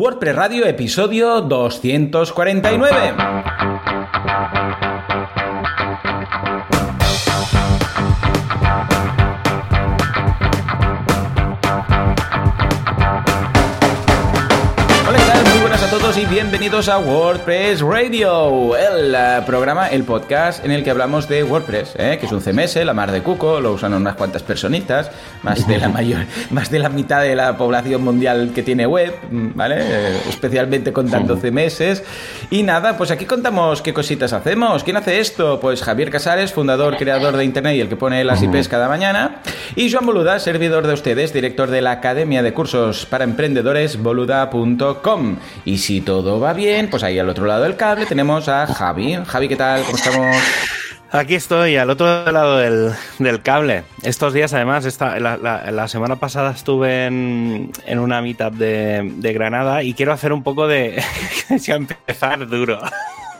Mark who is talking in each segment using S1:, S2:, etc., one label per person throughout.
S1: WordPress Radio, episodio 249. Bienvenidos a WordPress Radio, el uh, programa, el podcast en el que hablamos de WordPress, ¿eh? que es un CMS, la mar de cuco, lo usan unas cuantas personitas, más de la mayor, más de la mitad de la población mundial que tiene web, ¿vale? Eh, especialmente contando CMS. Y nada, pues aquí contamos qué cositas hacemos. ¿Quién hace esto? Pues Javier Casares, fundador, creador de Internet y el que pone las IPs cada mañana. Y Joan Boluda, servidor de ustedes, director de la Academia de Cursos para Emprendedores, boluda.com. Y si todo va bien, pues ahí al otro lado del cable tenemos a Javi. Javi, ¿qué tal? ¿Cómo estamos?
S2: Aquí estoy, al otro lado del, cable. Estos días, además, la, semana pasada estuve en, una mitad de, Granada y quiero hacer un poco de... ya empezar duro.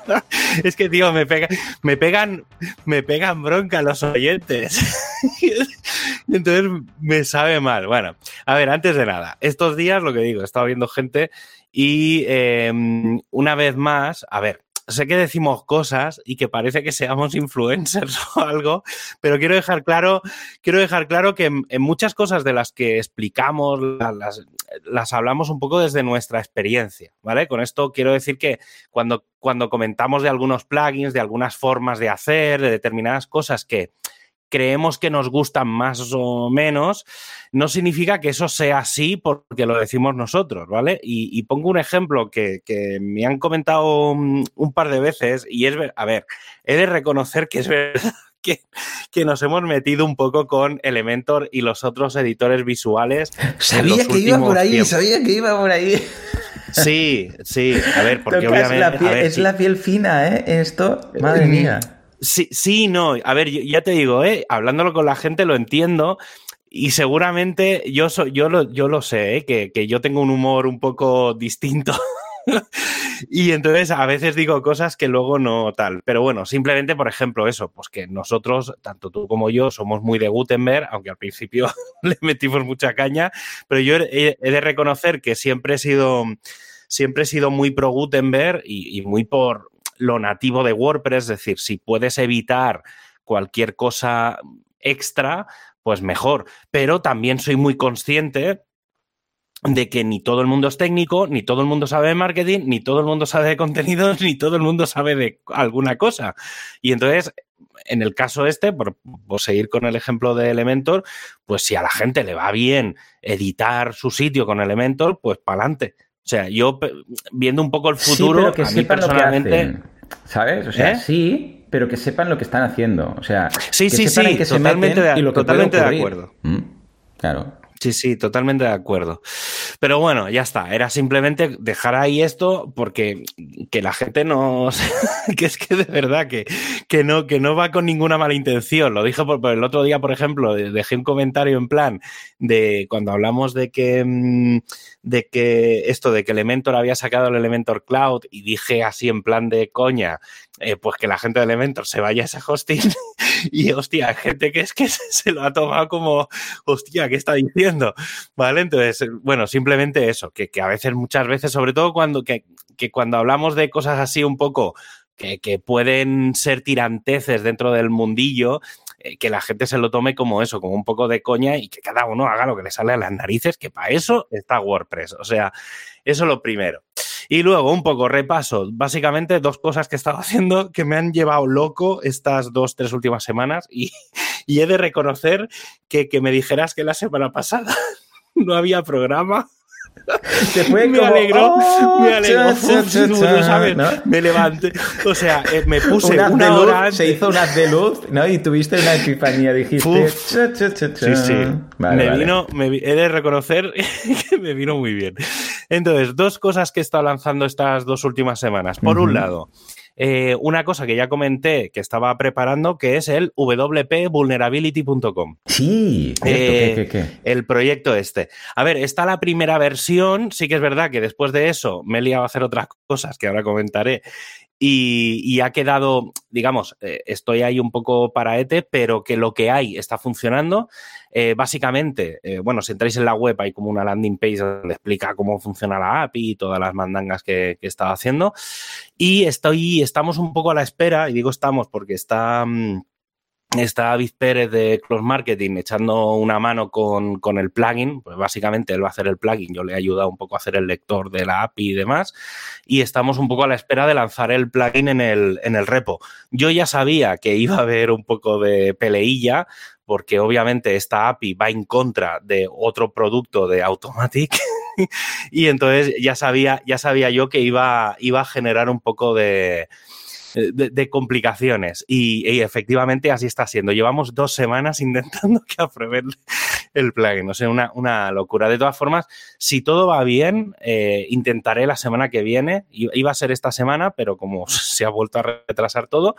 S2: es que, tío, me, pega, me, pegan, me pegan bronca los oyentes. Entonces me sabe mal. Bueno, a ver, antes de nada, estos días, lo que digo, he estado viendo gente y em, una vez más, a ver, sé que decimos cosas y que parece que seamos influencers o algo, pero quiero dejar claro, quiero dejar claro que en, muchas cosas de las que explicamos las, las, hablamos un poco desde nuestra experiencia, ¿vale? Con esto quiero decir que cuando, cuando comentamos de algunos plugins, de algunas formas de hacer, de determinadas cosas que creemos que nos gustan más o menos, no significa que eso sea así porque lo decimos nosotros, ¿vale? Y, pongo un ejemplo que, me han comentado un, par de veces y es, a ver, he de reconocer que es verdad que, que, nos hemos metido un poco con Elementor y los otros editores visuales.
S1: Sabía que iba por ahí, sabía que iba por ahí.
S2: Sí, sí, a ver, porque obviamente...
S1: es la piel fina, ¿eh? Esto, madre mía.
S2: Sí, sí, no. A ver, ya te digo, ¿eh? hablándolo con la gente lo entiendo. Y seguramente yo, yo, lo, yo lo sé, ¿eh? que, que yo tengo un humor un poco distinto. y entonces a veces digo cosas que luego no tal. Pero bueno, simplemente, por ejemplo, eso, pues que nosotros, tanto tú como yo, somos muy de Gutenberg, aunque al principio le metimos mucha caña, pero yo he, de reconocer que siempre he sido, siempre he sido muy pro Gutenberg y muy por, lo nativo de WordPress, es decir, si puedes evitar cualquier cosa extra, pues mejor. Pero también soy muy consciente de que ni todo el mundo es técnico, ni todo el mundo sabe de marketing, ni todo el mundo sabe de contenidos, ni todo el mundo sabe de alguna cosa. Y entonces, en el caso este, por, seguir con el ejemplo de Elementor, pues si a la gente le va bien editar su sitio con Elementor, pues para adelante. O sea, yo viendo un poco el futuro,
S1: que a mí personalmente. ¿Sabes? O sea, ¿Eh? sí, pero que sepan lo que están haciendo. O sea,
S2: sí, sí, sí, totalmente, de, totalmente de acuerdo.
S1: Mm, claro.
S2: Sí, sí, totalmente de acuerdo. Pero bueno, ya está. Era simplemente dejar ahí esto porque que la gente no. que es que de verdad que, que, no, que no va con ninguna mala intención. Lo dije por, el otro día, por ejemplo, dejé un comentario en plan de cuando hablamos de que, mm, de que esto, de que Elementor había sacado el Elementor Cloud y dije así en plan de coña, eh, pues que la gente de Elementor se vaya a ese hosting y hostia, gente que es que se lo ha tomado como, hostia, ¿qué está diciendo? ¿Vale? Entonces, bueno, simplemente eso, que, a veces, muchas veces, sobre todo cuando, que, cuando hablamos de cosas así un poco que, que, pueden ser tiranteces dentro del mundillo, eh, que la gente se lo tome como eso, como un poco de coña y que cada uno haga lo que le sale a las narices, que para eso está WordPress. O sea, eso es lo primero. Y luego, un poco repaso, básicamente dos cosas que he estado haciendo que me han llevado loco estas dos, tres últimas semanas. Y, he de reconocer que, que me dijeras que la semana pasada no había programa me alegró, me alegró, me levanté, o sea, eh, me puse una, hora
S1: se hizo una de luz, ¿no? Y tuviste una epifanía, dijiste,
S2: sí, sí, me vino, me, he de reconocer que me vino muy bien. Entonces, dos cosas que he estado lanzando estas dos últimas semanas. Por un lado, eh, una cosa que ya comenté que estaba preparando, que es el wpvulnerability.com.
S1: Sí,
S2: eh, el proyecto este. A ver, está la primera versión, sí que es verdad que después de eso me he liado a hacer otras cosas que ahora comentaré y, ha quedado, digamos, eh, estoy ahí un poco para ETE, pero que lo que hay está funcionando. Eh, básicamente, eh, bueno, si entráis en la web hay como una landing page donde explica cómo funciona la API y todas las mandangas que, que estaba haciendo. Y estoy, estamos un poco a la espera, y digo estamos porque está... Mm, está David Pérez de Close Marketing echando una mano con, con, el plugin, pues básicamente él va a hacer el plugin, yo le he ayudado un poco a hacer el lector de la API y demás, y estamos un poco a la espera de lanzar el plugin en el, en el repo. Yo ya sabía que iba a haber un poco de peleilla, porque obviamente esta API va en contra de otro producto de Automatic y entonces ya sabía, ya sabía yo que iba, iba a generar un poco de, eh, de, complicaciones. Y, efectivamente así está siendo. Llevamos dos semanas intentando que aprueben el plugin. O sea, una, una locura. De todas formas, si todo va bien, eh, intentaré la semana que viene. Iba a ser esta semana, pero como se ha vuelto a retrasar todo,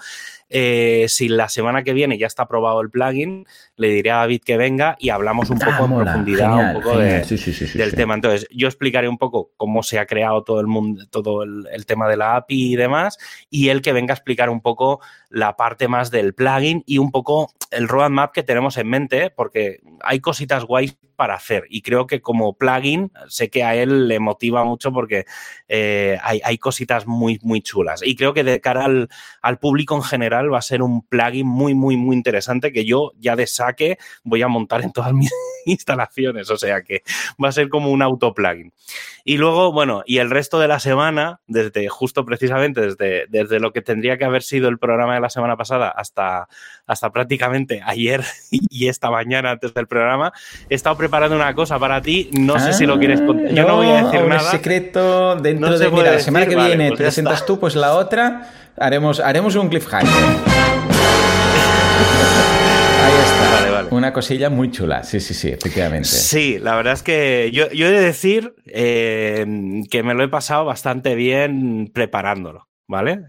S2: eh, si la semana que viene ya está aprobado el plugin, le diré a David que venga y hablamos un poco en profundidad un poco del tema. Entonces, yo explicaré un poco cómo se ha creado todo el mundo, todo el, el tema de la API y demás, y él que venga a explicar un poco la parte más del plugin y un poco el roadmap que tenemos en mente, porque hay cositas guays para hacer. Y creo que como plugin, sé que a él le motiva mucho porque eh, hay, hay, cositas muy, muy chulas. Y creo que de cara al, al, público en general va a ser un plugin muy, muy, muy interesante que yo ya de saque voy a montar en todas mis instalaciones. O sea que va a ser como un auto plugin. Y luego, bueno, y el resto de la semana, desde justo precisamente desde, desde lo que tendría que haber sido el programa de la semana pasada hasta, hasta prácticamente ayer y esta mañana antes del programa, he estado preparando una cosa para ti. No sé si lo quieres contar. Yo no, voy a decir nada.
S1: secreto dentro de. Mira, la semana que viene pues te presentas tú, pues la otra haremos, haremos un cliffhanger. Ahí está. Vale, vale. Una cosilla muy chula. Sí, sí, sí, efectivamente.
S2: Sí, la verdad es que yo, yo he de decir eh, que me lo he pasado bastante bien preparándolo. ¿vale?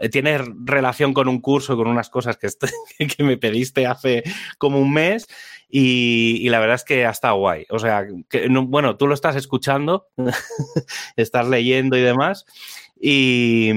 S2: Eh, tiene relación con un curso, con unas cosas que, que me pediste hace como un mes y, la verdad es que ha estado guay. O sea, que, bueno, tú lo estás escuchando, estás leyendo y demás. Y,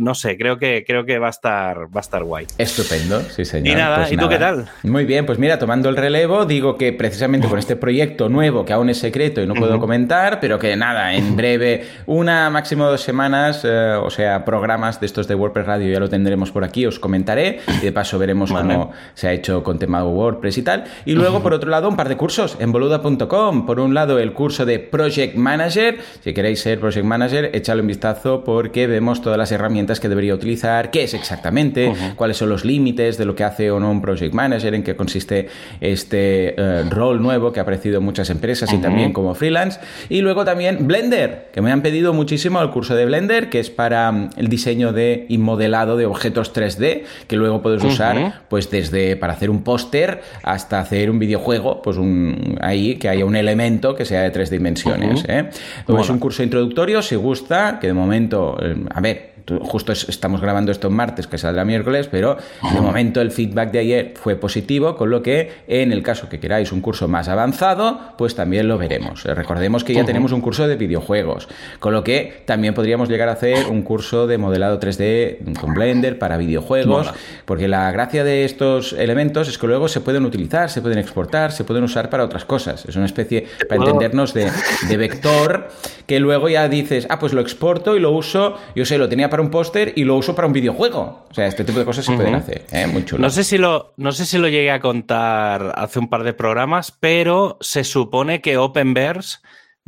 S2: no sé, creo que, creo que va a estar, va a estar guay.
S1: Estupendo, sí, señor.
S2: Y nada, pues ¿y tú qué tal?
S1: Muy bien, pues mira, tomando el relevo, digo que precisamente con este proyecto nuevo, que aún es secreto y no puedo comentar, pero que nada, en breve, una máximo dos semanas, eh, o sea, programas de estos de WordPress Radio ya lo tendremos por aquí, os comentaré, y de paso veremos cómo se ha hecho con tema WordPress y tal. Y luego, por otro lado, un par de cursos en boluda.com. Por un lado, el curso de Project Manager. Si queréis ser Project Manager, échalo vistazo porque vemos todas las herramientas que debería utilizar, qué es exactamente, cuáles son los límites de lo que hace o no un project manager, en qué consiste este eh, rol nuevo que ha aparecido en muchas empresas y también como freelance. Y luego también Blender, que me han pedido muchísimo el curso de Blender, que es para mm, el diseño de y modelado de objetos 3D, que luego puedes usar pues desde para hacer un póster hasta hacer un videojuego, pues un, ahí que haya un elemento que sea de tres dimensiones. ¿eh? Es un curso introductorio, si gusta, que de momento, eh, a ver, justo estamos grabando esto en martes, que saldrá miércoles, pero de momento el feedback de ayer fue positivo, con lo que en el caso que queráis un curso más avanzado, pues también lo veremos. Eh, recordemos que ya tenemos un curso de videojuegos, con lo que también podríamos llegar a hacer un curso de modelado 3D con Blender para videojuegos, porque la gracia de estos elementos es que luego se pueden utilizar, se pueden exportar, se pueden usar para otras cosas. Es una especie, para entendernos, de, de vector que luego ya dices, ah, pues lo exporto y lo uso, yo sé, lo tenía para un póster y lo uso para un videojuego. O sea, este tipo de cosas se pueden hacer. ¿eh? Muy chulo.
S2: No sé, si lo, no sé si lo llegué a contar hace un par de programas, pero se supone que Openverse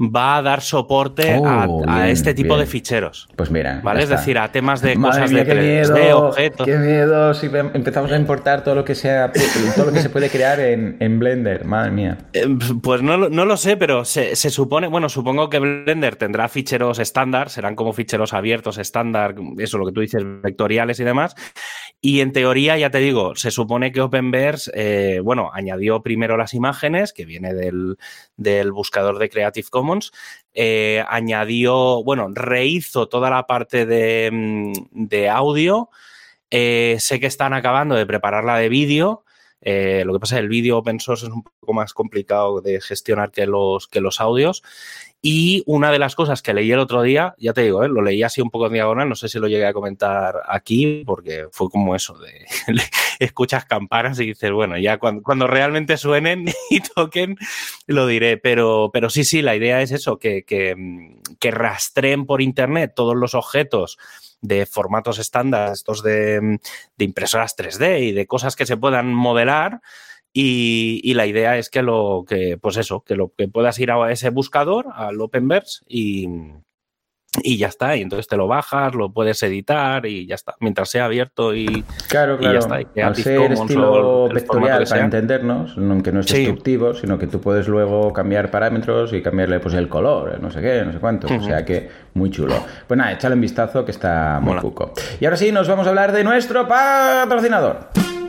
S2: va a dar soporte a, oh, este tipo de ficheros.
S1: Pues mira.
S2: ¿Vale? Es decir, a temas de cosas de 3D, objetos.
S1: Qué miedo si empezamos a importar todo lo que sea, todo lo que se puede crear en, Blender. Madre mía.
S2: Eh, pues no, no, lo sé, pero se, se, supone, bueno, supongo que Blender tendrá ficheros estándar, serán como ficheros abiertos estándar, eso lo que tú dices, vectoriales y demás. Y en teoría, ya te digo, se supone que Openverse, eh, bueno, añadió primero las imágenes, que viene del, del buscador de Creative Commons, eh, añadió, bueno, rehizo toda la parte de, mm, de audio. Eh, sé que están acabando de preparar la de vídeo Eh, lo que pasa es que el vídeo open source es un poco más complicado de gestionar que los, que los audios. Y una de las cosas que leí el otro día, ya te digo, ¿eh? lo leí así un poco en diagonal, no sé si lo llegué a comentar aquí, porque fue como eso de escuchas campanas y dices, bueno, ya cuando, realmente suenen y toquen, lo diré. Pero, pero sí, sí, la idea es eso, que, que, que rastreen por internet todos los objetos de formatos estándar, estos de, de, impresoras 3D y de cosas que se puedan modelar. Y, la idea es que lo que, pues eso, que lo que puedas ir a ese buscador, al Openverse, y, y ya está. Y entonces te lo bajas, lo puedes editar y ya está. Mientras sea abierto y,
S1: claro, claro.
S2: ya está. Y
S1: Al ser estilo vectorial para entendernos, aunque no es destructivo, sino que tú puedes luego cambiar parámetros y cambiarle pues el color, no sé qué, no sé cuánto. O sea que muy chulo. Pues nada, échale un vistazo que está muy cuco. Y ahora sí, nos vamos a hablar de nuestro patrocinador.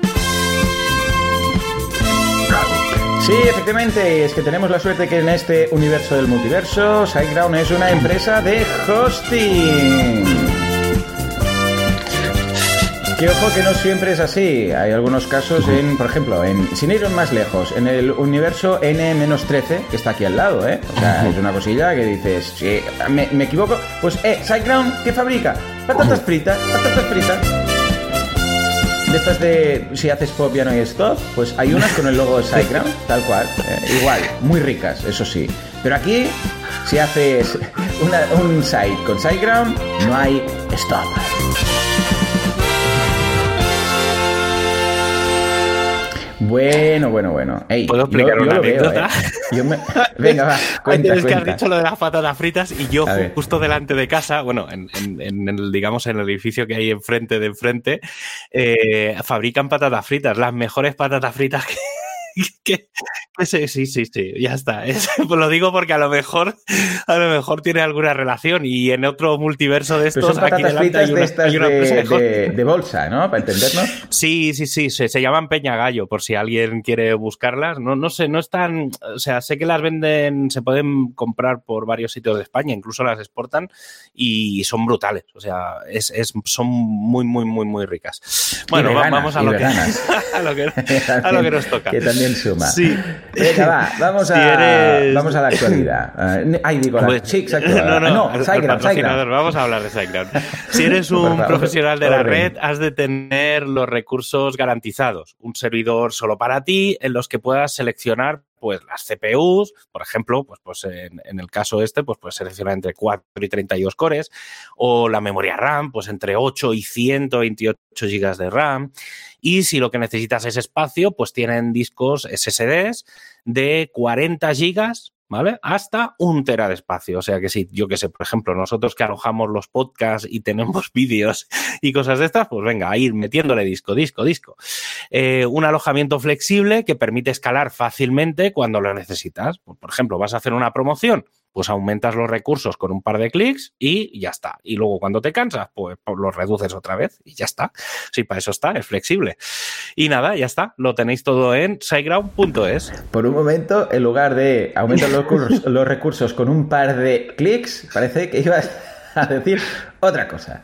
S1: Sí, efectivamente, es que tenemos la suerte que en este universo del multiverso, SiteGround es una empresa de hosting. Que ojo que no siempre es así. Hay algunos casos en, por ejemplo, en, sin ir más lejos, en el universo N-13, que está aquí al lado, ¿eh? O sea, es una cosilla que dices, me, me equivoco, pues, eh, SiteGround, ¿qué fabrica? Patatas fritas, patatas fritas de estas de si haces pop ya no hay stop, pues hay unas con el logo de SiteGround, tal cual, eh, igual, muy ricas, eso sí. Pero aquí, si haces un site con SiteGround, no hay stop. Bueno, bueno, bueno.
S2: ¿Puedo explicar una anécdota?
S1: ¿eh? Venga, va, cuenta,
S2: Es que has dicho lo de las patatas fritas y yo justo delante de casa, bueno, en, el, digamos, en el edificio que hay enfrente de enfrente, eh, fabrican patatas fritas, las mejores patatas fritas que, que, sí, sí, sí, sí, ya está. pues lo digo porque a lo mejor a lo mejor tiene alguna relación y en otro multiverso de estos
S1: aquí delante hay una, de, de, bolsa, ¿no? Para entendernos.
S2: Sí, sí, sí, se, se, llaman Peña Gallo por si alguien quiere buscarlas. No, no sé, no están, o sea, sé que las venden, se pueden comprar por varios sitios de España, incluso las exportan y son brutales. O sea, es, es son muy, muy, muy, muy ricas. Bueno, vamos a lo, que, a lo, que, a lo que nos toca
S1: suma.
S2: Sí.
S1: Venga, va, vamos, a, vamos a la actualidad. Uh, ay, digo, la chica
S2: No, no, no, vamos a hablar de SiteGround. Si eres un profesional de la red, has de tener los recursos garantizados. Un servidor solo para ti, en los que puedas seleccionar pues las CPUs, por ejemplo, pues, pues en, el caso este, pues puedes seleccionar entre 4 y 32 cores, o la memoria RAM, pues entre 8 y 128 GB de RAM. Y si lo que necesitas es espacio, pues tienen discos SSDs de 40 GB ¿vale? Hasta un tera de espacio. O sea que sí, yo que sé, por ejemplo, nosotros que alojamos los podcasts y tenemos vídeos y cosas de estas, pues venga, a ir metiéndole disco, disco, disco. Eh, un alojamiento flexible que permite escalar fácilmente cuando lo necesitas. Pues, por ejemplo, vas a hacer una promoción, pues aumentas los recursos con un par de clics y ya está. Y luego cuando te cansas, pues, pues los reduces otra vez y ya está. Sí, para eso está, es flexible. Y nada, ya está. Lo tenéis todo en siteground.es.
S1: Por un momento, en lugar de aumentar los, los recursos con un par de clics, parece que ibas a decir otra cosa.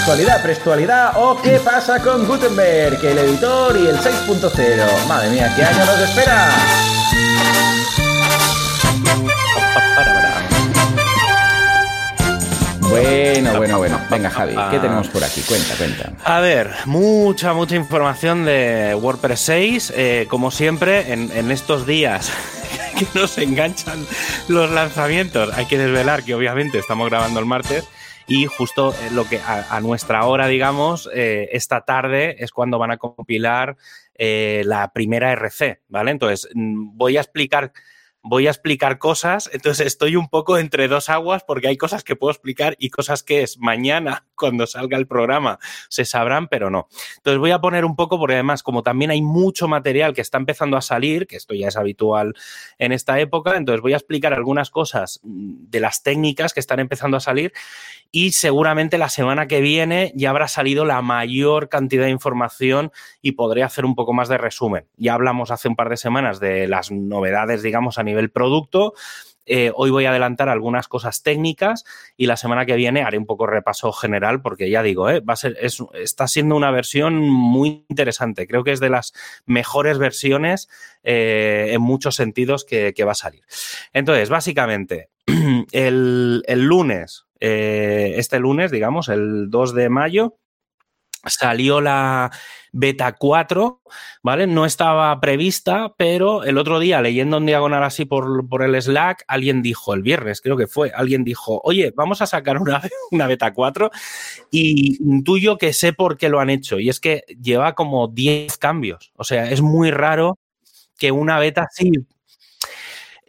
S1: Actualidad, prestualidad o qué pasa con Gutenberg, el editor y el 6.0. Madre mía, ¿qué año nos espera? Bueno, bueno, bueno. Venga, Javi, ¿qué tenemos por aquí? Cuenta, cuenta.
S2: A ver, mucha, mucha información de WordPress 6. Eh, como siempre, en, en estos días que nos enganchan los lanzamientos, hay que desvelar que obviamente estamos grabando el martes y justo eh, lo que a, nuestra hora, digamos, eh, esta tarde es cuando van a compilar eh, la primera RC, ¿vale? Entonces, mm, voy a explicar voy a explicar cosas, entonces estoy un poco entre dos aguas porque hay cosas que puedo explicar y cosas que es mañana cuando salga el programa se sabrán, pero no. Entonces voy a poner un poco porque además como también hay mucho material que está empezando a salir, que esto ya es habitual en esta época, entonces voy a explicar algunas cosas mm, de las técnicas que están empezando a salir y seguramente la semana que viene ya habrá salido la mayor cantidad de información y podré hacer un poco más de resumen. Ya hablamos hace un par de semanas de las novedades, digamos, a nivel producto. Eh, hoy voy a adelantar algunas cosas técnicas y la semana que viene haré un poco repaso general porque ya digo, eh, va a ser, está siendo una versión muy interesante. Creo que es de las mejores versiones eh, en muchos sentidos que, va a salir. Entonces, básicamente, el, el lunes, este lunes, digamos, el 2 de mayo, salió la beta 4, ¿vale? No estaba prevista, pero el otro día, leyendo en diagonal así por, el Slack, alguien dijo, el viernes creo que fue, alguien dijo, oye, vamos a sacar una, una beta 4 y intuyo que sé por qué lo han hecho. Y es que lleva como 10 cambios. O sea, es muy raro que una beta así...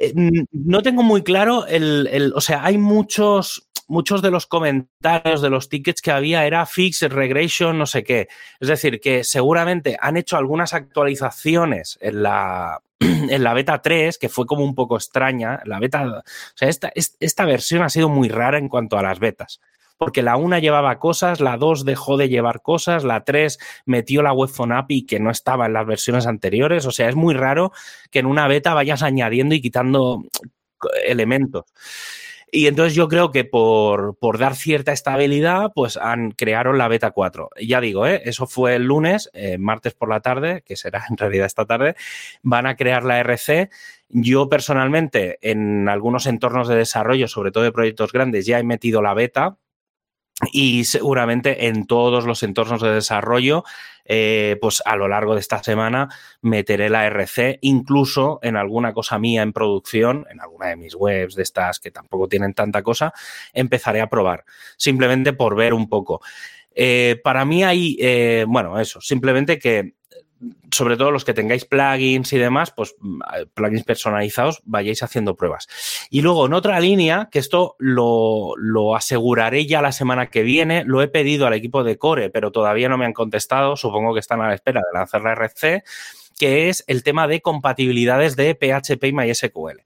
S2: Eh, no tengo muy claro el, el, o sea, hay muchos, muchos de los comentarios de los tickets que había era fix, regression, no sé qué. Es decir, que seguramente han hecho algunas actualizaciones en la, en la beta 3, que fue como un poco extraña. La beta, o sea, esta, esta versión ha sido muy rara en cuanto a las betas. Porque la 1 llevaba cosas, la 2 dejó de llevar cosas, la 3 metió la webphone API que no estaba en las versiones anteriores. O sea, es muy raro que en una beta vayas añadiendo y quitando elementos. Y entonces yo creo que por, dar cierta estabilidad, pues han crearon la beta 4. Ya digo, ¿eh? eso fue el lunes, eh, martes por la tarde, que será en realidad esta tarde, van a crear la RC. Yo personalmente en algunos entornos de desarrollo, sobre todo de proyectos grandes, ya he metido la beta y seguramente en todos los entornos de desarrollo, eh, pues a lo largo de esta semana meteré la RC, incluso en alguna cosa mía en producción, en alguna de mis webs de estas que tampoco tienen tanta cosa, empezaré a probar, simplemente por ver un poco. Eh, para mí hay, eh, bueno, eso, simplemente que sobre todo los que tengáis plugins y demás, pues mm, plugins personalizados, vayáis haciendo pruebas. Y luego en otra línea, que esto lo, aseguraré ya la semana que viene, lo he pedido al equipo de Core, pero todavía no me han contestado, supongo que están a la espera de lanzar la RC, que es el tema de compatibilidades de PHP y MySQL.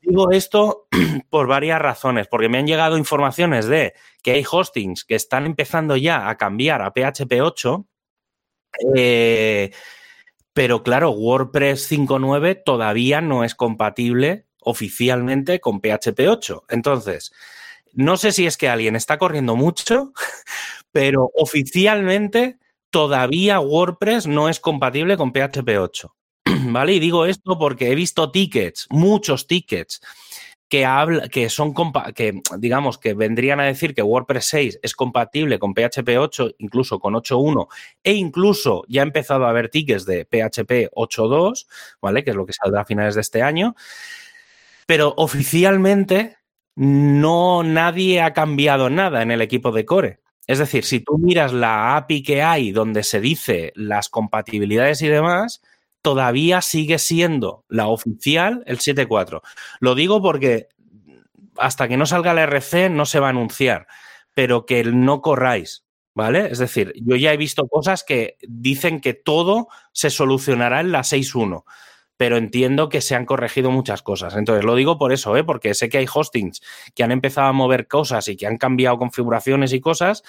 S2: Digo esto por varias razones, porque me han llegado informaciones de que hay hostings que están empezando ya a cambiar a PHP 8 eh, pero claro, WordPress 5.9 todavía no es compatible oficialmente con PHP 8. Entonces, no sé si es que alguien está corriendo mucho, pero oficialmente todavía WordPress no es compatible con PHP 8. ¿Vale? Y digo esto porque he visto tickets, muchos tickets que, habla, que son que digamos que vendrían a decir que WordPress 6 es compatible con PHP 8, incluso con 8.1 e incluso ya ha empezado a haber tickets de PHP 8.2, ¿vale? Que es lo que saldrá a finales de este año. Pero oficialmente no nadie ha cambiado nada en el equipo de Core. Es decir, si tú miras la API que hay donde se dice las compatibilidades y demás, todavía sigue siendo la oficial el 7.4. Lo digo porque hasta que no salga la RC no se va a anunciar, pero que no corráis, ¿vale? Es decir, yo ya he visto cosas que dicen que todo se solucionará en la 6.1 pero entiendo que se han corregido muchas cosas. Entonces, lo digo por eso, ¿eh? porque sé que hay hostings que han empezado a mover cosas y que han cambiado configuraciones y cosas,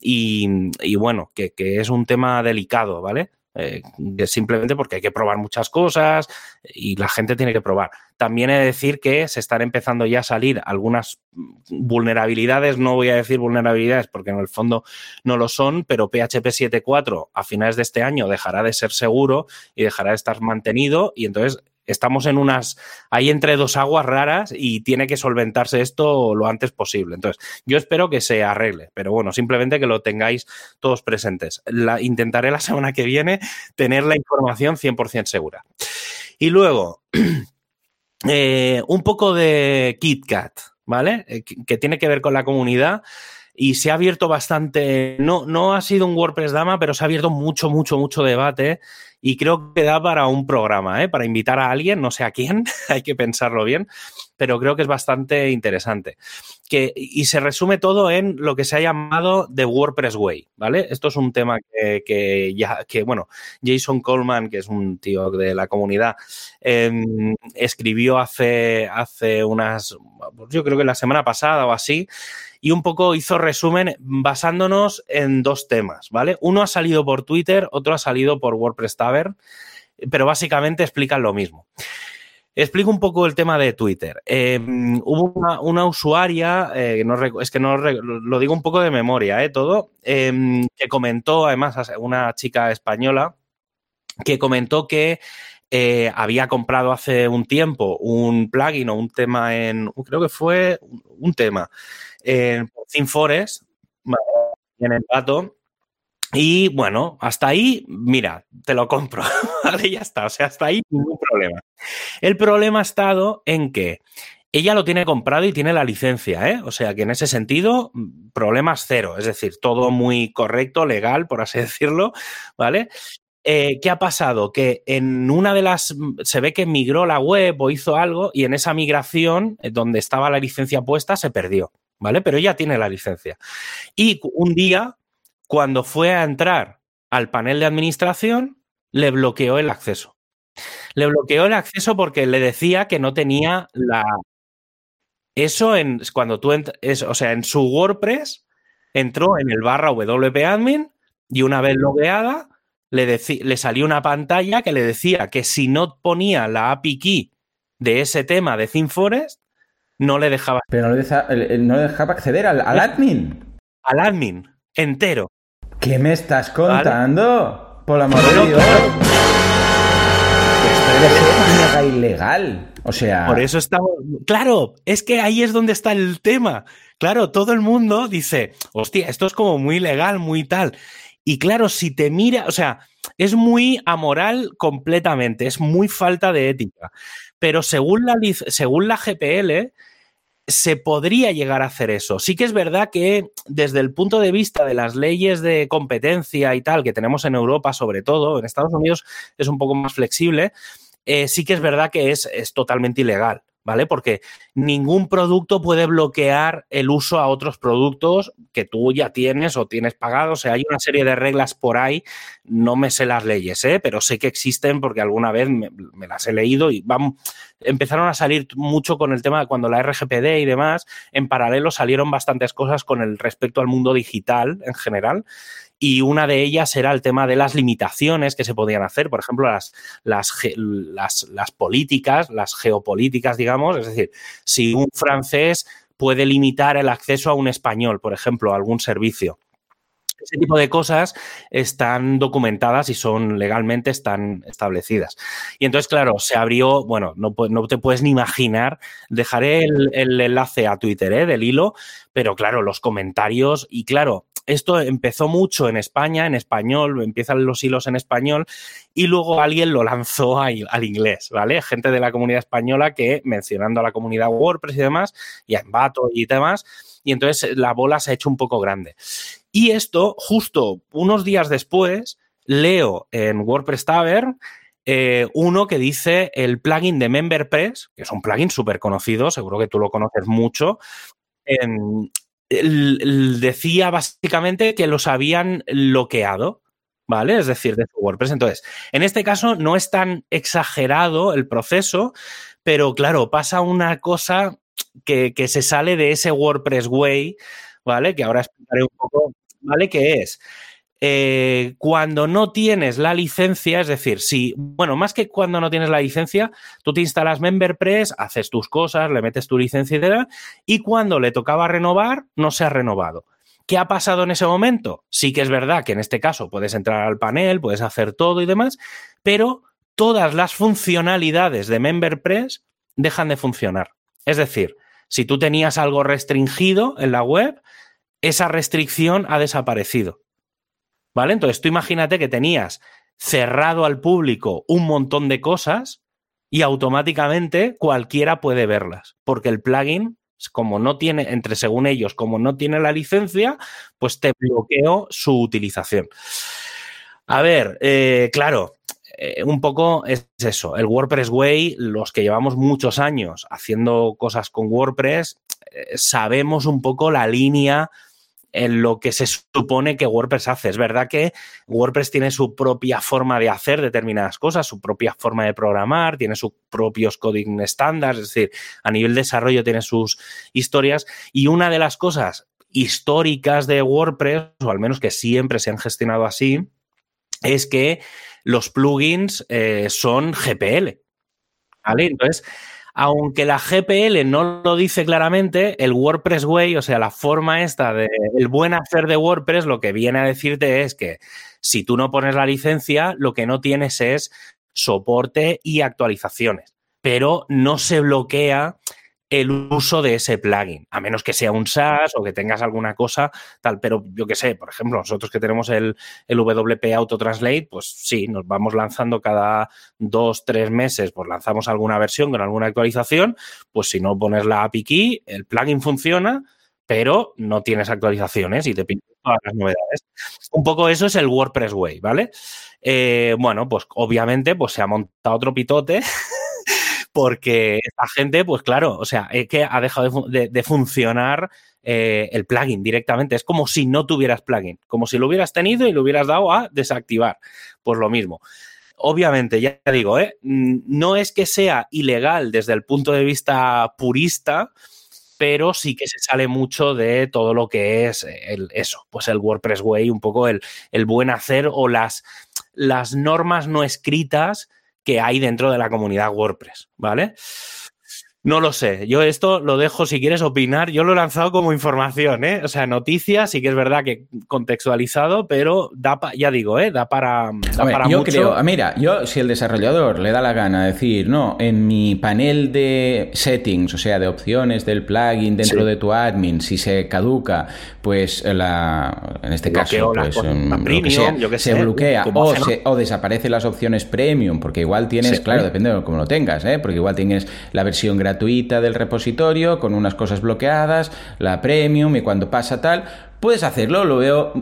S2: y, bueno, que, que, es un tema delicado, ¿vale? Eh, simplemente porque hay que probar muchas cosas y la gente tiene que probar. También he de decir que se están empezando ya a salir algunas vulnerabilidades, no voy a decir vulnerabilidades porque en el fondo no lo son, pero PHP 7.4 a finales de este año dejará de ser seguro y dejará de estar mantenido y entonces estamos en unas, ahí entre dos aguas raras y tiene que solventarse esto lo antes posible. Entonces, yo espero que se arregle, pero bueno, simplemente que lo tengáis todos presentes. La, intentaré la semana que viene tener la información 100% segura. Y luego, eh, un poco de KitKat, ¿vale? Eh, que tiene que ver con la comunidad y se ha abierto bastante, no, no ha sido un WordPress Dama, pero se ha abierto mucho, mucho, mucho debate y creo que da para un programa, ¿eh? para invitar a alguien, no sé a quién, hay que pensarlo bien, pero creo que es bastante interesante. Que, y se resume todo en lo que se ha llamado The WordPress Way, ¿vale? Esto es un tema que, ya, que bueno, Jason Coleman, que es un tío de la comunidad, em, escribió hace, hace unas, yo creo que la semana pasada o así, y un poco hizo resumen basándonos en dos temas, ¿vale? Uno ha salido por Twitter, otro ha salido por WordPress Tavern, pero básicamente explican lo mismo. Explico un poco el tema de Twitter. Eh, hubo una, usuaria, eh, es que no lo digo un poco de memoria, eh, todo, em, que comentó, además, una chica española, que comentó que eh, había comprado hace un tiempo un plugin o un tema en, creo que fue un tema en ThemeForest, en el dato, y bueno, hasta ahí, mira, te lo compro. vale, ya está. O sea, hasta ahí ningún problema. El problema ha estado en que ella lo tiene comprado y tiene la licencia, ¿eh? O sea que en ese sentido, problemas cero. Es decir, todo muy correcto, legal, por así decirlo, ¿vale? Eh, ¿Qué ha pasado? Que en una de las. Se ve que migró la web o hizo algo y en esa migración, eh, donde estaba la licencia puesta, se perdió, ¿vale? Pero ella tiene la licencia. Y un día cuando fue a entrar al panel de administración, le bloqueó el acceso. Le bloqueó el acceso porque le decía que no tenía la. Eso en cuando tú o sea, en su WordPress entró en el barra WP admin y una vez logueada le, le salió una pantalla que le decía que si no ponía la API key de ese tema de ThemeForest, no le dejaba.
S1: Pero no le, dejaba, acceder al, al admin.
S2: Al admin, entero.
S1: ¿Qué me estás contando? Por la amor de Dios. Esto es ilegal. O sea.
S2: Por eso estamos. Claro, es que ahí es donde está el tema. Claro, todo el mundo dice, hostia, esto es como muy legal, muy tal. Y claro, si te mira, o sea, es muy amoral completamente, es muy falta de ética. Pero según la, según la GPL, se podría llegar a hacer eso. Sí que es verdad que desde el punto de vista de las leyes de competencia y tal que tenemos en Europa, sobre todo, en Estados Unidos es un poco más flexible, eh, sí que es verdad que es, es totalmente ilegal. ¿Vale? Porque ningún producto puede bloquear el uso a otros productos que tú ya tienes o tienes pagado. O sea, hay una serie de reglas por ahí, no me sé las leyes, ¿eh? pero sé que existen porque alguna vez me, las he leído y vamos, empezaron a salir mucho con el tema de cuando la RGPD y demás, en paralelo salieron bastantes cosas con el respecto al mundo digital en general y una de ellas era el tema de las limitaciones que se podían hacer, por ejemplo, las, las, políticas, las geopolíticas, digamos, es decir, si un francés puede limitar el acceso a un español, por ejemplo, a algún servicio. Ese tipo de cosas están documentadas y son legalmente están establecidas. Y entonces, claro, se abrió, bueno, no, no te puedes ni imaginar, dejaré el, el enlace a Twitter ¿eh? del hilo, pero claro, los comentarios y claro, esto empezó mucho en España, en español, empiezan los hilos en español y luego alguien lo lanzó al inglés, ¿vale? Gente de la comunidad española que, mencionando a la comunidad WordPress y demás, y a Embato y demás, y entonces la bola se ha hecho un poco grande. Y esto, justo unos días después, leo en WordPress Tavern eh, uno que dice el plugin de MemberPress, que es un plugin súper conocido, seguro que tú lo conoces mucho, decía básicamente que los habían bloqueado, ¿vale? Es decir, de WordPress. Entonces, en este caso no es tan exagerado el proceso, pero claro, pasa una cosa que, que se sale de ese WordPress Way, ¿vale? Que ahora explicaré un poco, ¿vale? Que es eh, cuando no tienes la licencia, es decir, si, bueno, más que cuando no tienes la licencia, tú te instalas MemberPress, haces tus cosas, le metes tu licencia y y cuando le tocaba renovar, no se ha renovado. ¿Qué ha pasado en ese momento? Sí que es verdad que en este caso puedes entrar al panel, puedes hacer todo y demás, pero todas las funcionalidades de MemberPress dejan de funcionar. Es decir, si tú tenías algo restringido en la web, esa restricción ha desaparecido. ¿Vale? Entonces tú imagínate que tenías cerrado al público un montón de cosas y automáticamente cualquiera puede verlas, porque el plugin, como no tiene, entre según ellos, como no tiene la licencia, pues te bloqueó su utilización. A ver, eh, claro, eh, un poco es eso, el WordPress Way, los que llevamos muchos años haciendo cosas con WordPress, eh, sabemos un poco la línea en lo que se supone que WordPress hace. Es verdad que WordPress tiene su propia forma de hacer determinadas cosas, su propia forma de programar, tiene sus propios coding estándares, es decir, a nivel de desarrollo tiene sus historias. Y una de las cosas históricas de WordPress, o al menos que siempre se han gestionado así, es que los plugins eh, son GPL. ¿vale? Entonces, aunque la GPL no lo dice claramente, el WordPress Way, o sea, la forma esta de el buen hacer de WordPress, lo que viene a decirte es que si tú no pones la licencia, lo que no tienes es soporte y actualizaciones, pero no se bloquea el uso de ese plugin, a menos que sea un SaaS o que tengas alguna cosa tal, pero yo que sé, por ejemplo, nosotros que tenemos el, el WP Auto Translate, pues sí, nos vamos lanzando cada dos, tres meses, pues lanzamos alguna versión con alguna actualización, pues si no pones la API key, el plugin funciona, pero no tienes actualizaciones y te pide todas las novedades. Un poco eso es el WordPress Way, ¿vale? Eh, bueno, pues obviamente pues se ha montado otro pitote porque esta gente, pues claro, o sea, es que ha dejado de, funcionar eh, el plugin directamente. Es como si no tuvieras plugin, como si lo hubieras tenido y lo hubieras dado a desactivar. Pues lo mismo. Obviamente, ya digo, ¿eh? no es que sea ilegal desde el punto de vista purista, pero sí que se sale mucho de todo lo que es el, eso, pues el WordPress Way, un poco el, buen hacer o las normas no escritas que hay dentro de la comunidad WordPress, ¿vale? No lo sé. Yo esto lo dejo si quieres opinar. Yo lo he lanzado como información, ¿eh? O sea, noticias, sí que es verdad que contextualizado, pero da ya digo, ¿eh? Da para, da
S1: yo creo, ah, mira, yo si el desarrollador le da la gana de decir, no, en mi panel de settings, o sea, de opciones del plugin dentro de tu admin, si se caduca, pues la, en este caso, pues, se bloquea o, se, o desaparecen las opciones premium, porque igual tienes, claro, depende de cómo lo tengas, ¿eh? Porque igual tienes la versión gratuita gratuita del repositorio con unas cosas bloqueadas, la premium y cuando pasa tal, puedes hacerlo, lo veo,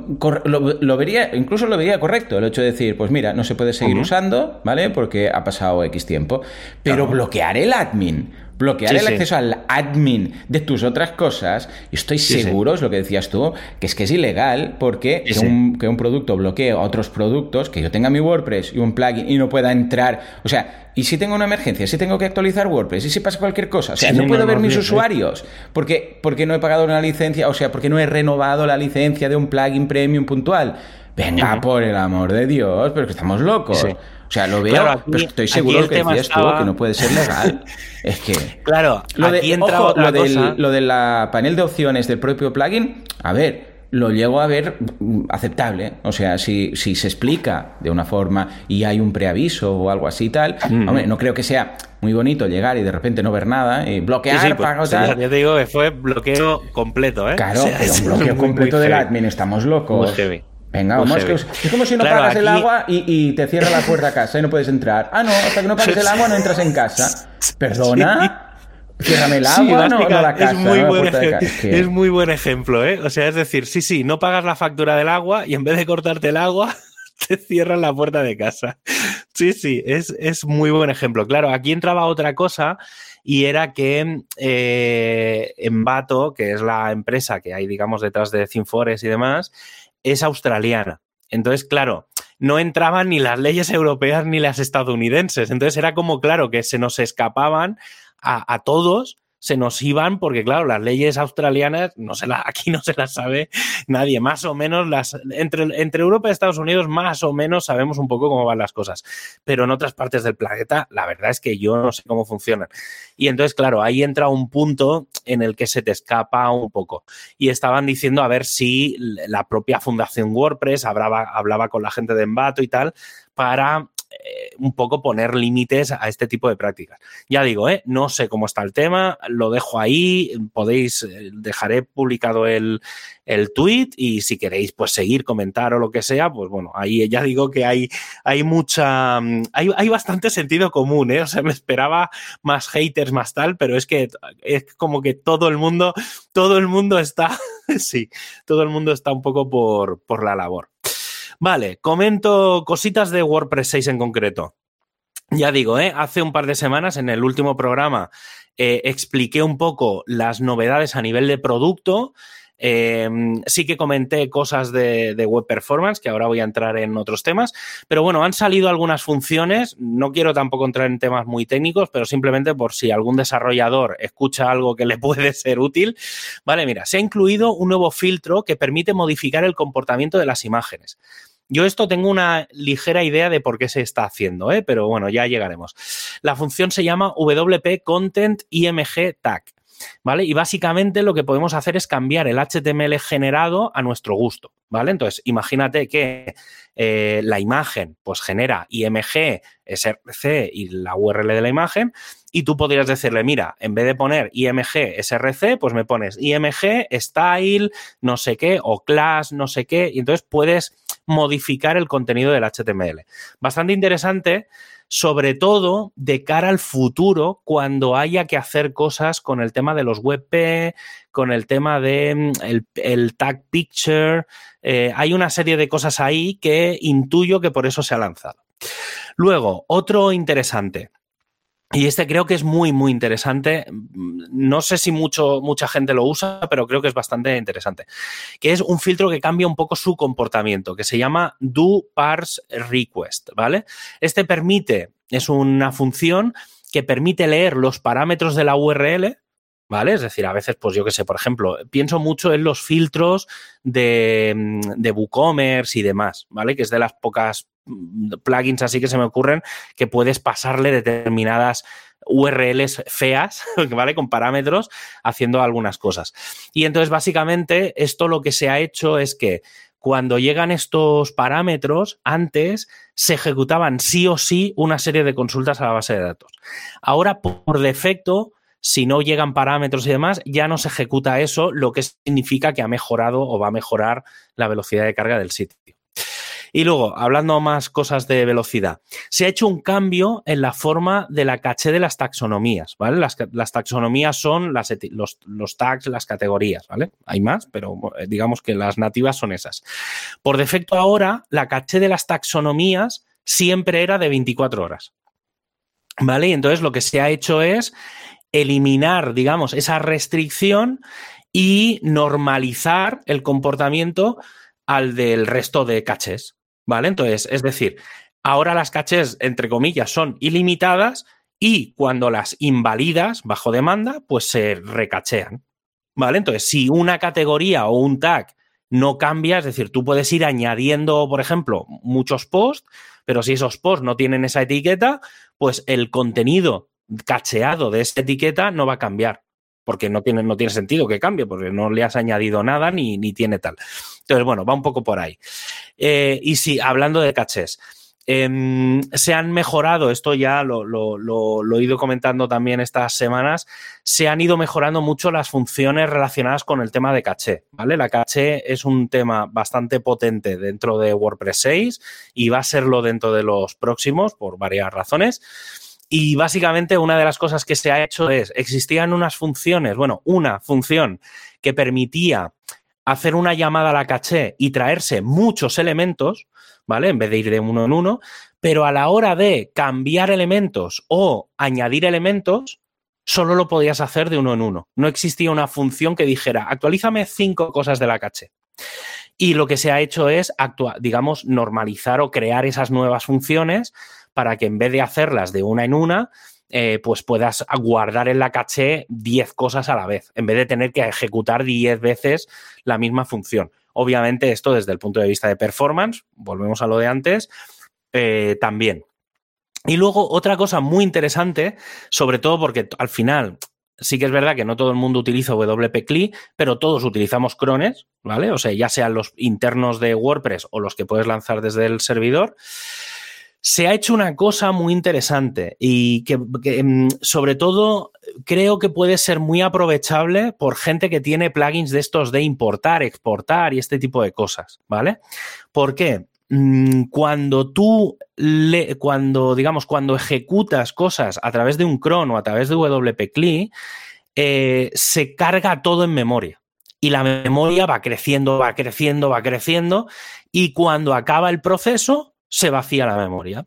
S1: lo, vería, incluso lo vería correcto, el hecho de decir, pues mira, no se puede seguir usando, ¿vale? Porque ha pasado X tiempo, pero bloquear el admin, bloquear el acceso al admin de tus otras cosas, estoy seguro, es lo que decías tú, que es que es ilegal porque que un, que un producto bloquee otros productos, que yo tenga mi WordPress y un plugin y no pueda entrar, o sea, y si tengo una emergencia, si tengo que actualizar WordPress, y si pasa cualquier cosa, o sea, no puedo ver mis usuarios, porque, porque no he pagado una licencia, o sea, porque no he renovado la licencia de un plugin premium puntual. Venga, por el amor de Dios, pero que estamos locos. O sea, lo veo, pero estoy seguro que decías tú que no puede ser legal. es que.
S2: Claro,
S1: lo de, ojo, lo, del, lo de la panel de opciones del propio plugin, a ver, lo llego a ver aceptable. O sea, si, si se explica de una forma y hay un preaviso o algo así y tal, mm. hombre, no creo que sea muy bonito llegar y de repente no ver nada y bloquear, sí,
S2: pues, Ya te digo que fue bloqueo completo, ¿eh?
S1: Claro, pero un bloqueo completo del admin, estamos locos. Venga, vamos, es, que es, como si no pagas el agua y, y, te cierra la puerta a casa y no puedes entrar. Ah, no, hasta que no pagues el agua no entras en casa. ¿Perdona? El agua, no, la casa,
S2: es, muy buen es muy buen ejemplo, ¿eh? O sea, es decir, sí, sí, no pagas la factura del agua y en vez de cortarte el agua, te cierran la puerta de casa. Sí, sí, es, es muy buen ejemplo. Claro, aquí entraba otra cosa y era que eh, Envato, que es la empresa que hay, digamos, detrás de Cinfores y demás, es australiana. Entonces, claro, no entraban ni las leyes europeas ni las estadounidenses. Entonces era como, claro, que se nos escapaban a, todos se nos iban porque, claro, las leyes australianas no se aquí no se las sabe nadie. Más o menos las entre, entre Europa y Estados Unidos, más o menos sabemos un poco cómo van las cosas. Pero en otras partes del planeta, la verdad es que yo no sé cómo funcionan. Y entonces, claro, ahí entra un punto en el que se te escapa un poco. Y estaban diciendo a ver si la propia Fundación WordPress hablaba, hablaba con la gente de Embato y tal para un poco poner límites a este tipo de prácticas. Ya digo, ¿eh? no sé cómo está el tema, lo dejo ahí, podéis, eh, dejaré publicado el, el tweet y si queréis pues seguir, comentar o lo que sea, pues bueno, ahí ya digo que hay, hay mucha, mm, hay, hay bastante sentido común, ¿eh? o sea, me esperaba más haters, más tal, pero es que es como que todo el mundo, todo el mundo está, sí, todo el mundo está un poco por, por la labor. Vale, comento cositas de WordPress 6 en concreto. Ya digo, ¿eh? hace un par de semanas en el último programa eh, expliqué un poco las novedades a nivel de producto. Em, sí que comenté cosas de, web performance, que ahora voy a entrar en otros temas, pero bueno, han salido algunas funciones, no quiero tampoco entrar en temas muy técnicos, pero simplemente por si algún desarrollador escucha algo que le puede ser útil. Vale, mira, se ha incluido un nuevo filtro que permite modificar el comportamiento de las imágenes. Yo esto tengo una ligera idea de por qué se está haciendo, ¿eh? pero bueno, ya llegaremos. La función se llama WP Content IMG Tag. ¿Vale? Y básicamente lo que podemos hacer es cambiar el HTML generado a nuestro gusto, ¿vale? Entonces, imagínate que eh, la imagen pues genera IMG, SRC y la URL de la imagen, y tú podrías decirle, mira, en vez de poner IMG SRC, pues me pones IMG style, no sé qué, o class, no sé qué, y entonces puedes modificar el contenido del HTML. Bastante interesante, sobre todo de cara al futuro, cuando haya que hacer cosas con el tema de los WebP, con el tema de mm, el, tag picture. Eh, hay una serie de cosas ahí que intuyo que por eso se ha lanzado. Luego, otro interesante. Y este creo que es muy, muy interesante. No sé si mucho, mucha gente lo usa, pero creo que es bastante interesante. Que es un filtro que cambia un poco su comportamiento, que se llama do parse request, ¿vale? Este permite, es una función que permite leer los parámetros de la URL, ¿vale? Es decir, a veces, pues yo qué sé, por ejemplo, pienso mucho en los filtros de, de WooCommerce y demás, ¿vale? Que es de las pocas plugins así que se me ocurren que puedes pasarle determinadas URLs feas, ¿vale? Con parámetros haciendo algunas cosas. Y entonces, básicamente, esto lo que se ha hecho es que cuando llegan estos parámetros, antes se ejecutaban sí o sí una serie de consultas a la base de datos. Ahora, por defecto, si no llegan parámetros y demás, ya no se ejecuta eso, lo que significa que ha mejorado o va a mejorar la velocidad de carga del sitio. Y luego, hablando más cosas de velocidad, se ha hecho un cambio en la forma de la caché de las taxonomías, ¿vale? Las, taxonomías son las, los, tags, las categorías, ¿vale? Hay más, pero eh, digamos que las nativas son esas. Por defecto ahora, la caché de las taxonomías siempre era de 24 horas. ¿Vale? Y entonces lo que se ha hecho es eliminar, digamos, esa restricción y normalizar el comportamiento al del resto de cachés. ¿Vale? Entonces, es decir, ahora las cachés, entre comillas, son ilimitadas y cuando las invalidas bajo demanda, pues se recachean. ¿Vale? Entonces, si una categoría o un tag no cambia, es decir, tú puedes ir añadiendo, por ejemplo, muchos posts, pero si esos posts no tienen esa etiqueta, pues el contenido cacheado de esa etiqueta no va a cambiar porque no tiene, no tiene sentido que cambie, porque no le has añadido nada ni, ni tiene tal. Entonces, bueno, va un poco por ahí. Eh, y sí, hablando de cachés. Em, se han mejorado, esto ya lo, lo, he ido comentando también estas semanas, se han ido mejorando mucho las funciones relacionadas con el tema de caché, ¿vale? La caché es un tema bastante potente dentro de WordPress 6 y va a serlo dentro de los próximos por varias razones. Y básicamente una de las cosas que se ha hecho es, existían unas funciones, bueno, una función que permitía hacer una llamada a la caché y traerse muchos elementos, ¿vale? En vez de ir de uno en uno, pero a la hora de cambiar elementos o añadir elementos, solo lo podías hacer de uno en uno. No existía una función que dijera, actualízame cinco cosas de la caché. Y lo que se ha hecho es, digamos, normalizar o crear esas nuevas funciones para que en vez de hacerlas de una en una, eh, pues puedas guardar en la caché 10 cosas a la vez, en vez de tener que ejecutar 10 veces la misma función. Obviamente esto desde el punto de vista de performance, volvemos a lo de antes, eh, también. Y luego otra cosa muy interesante, sobre todo porque al final sí que es verdad que no todo el mundo utiliza WP CLI, pero todos utilizamos crones, ¿vale? O sea, ya sean los internos de WordPress o los que puedes lanzar desde el servidor se ha hecho una cosa muy interesante y que, mm, sobre todo creo que puede ser muy aprovechable por gente que tiene plugins de estos de importar, exportar y este tipo de cosas, ¿vale? ¿Por qué? Mm, cuando tú, le, cuando, digamos, cuando ejecutas cosas a través de un cron o a través de WP CLI, eh, se carga todo en memoria. Y la memoria va creciendo, va creciendo, va creciendo. Y cuando acaba el proceso, se vacía la memoria.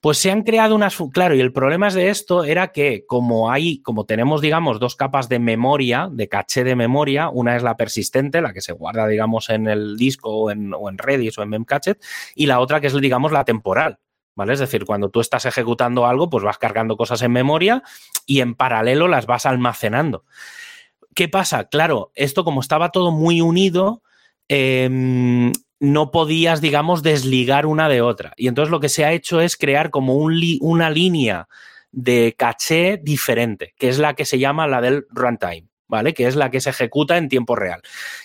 S2: Pues se han creado unas. Claro, y el problema de esto era que, como hay, como tenemos, digamos, dos capas de memoria, de caché de memoria, una es la persistente, la que se guarda, digamos, en el disco o en, Redis o en Memcached, y la otra que es, digamos, la temporal. ¿Vale? Es decir, cuando tú estás ejecutando algo, pues vas cargando cosas en memoria y en paralelo las vas almacenando. ¿Qué pasa? Claro, esto como estaba todo muy unido, Em, no podías, digamos, desligar una de otra. Y entonces lo que se ha hecho es crear como un una línea de caché diferente, que es la que se llama la del runtime, ¿vale? Que es la que se ejecuta en tiempo real.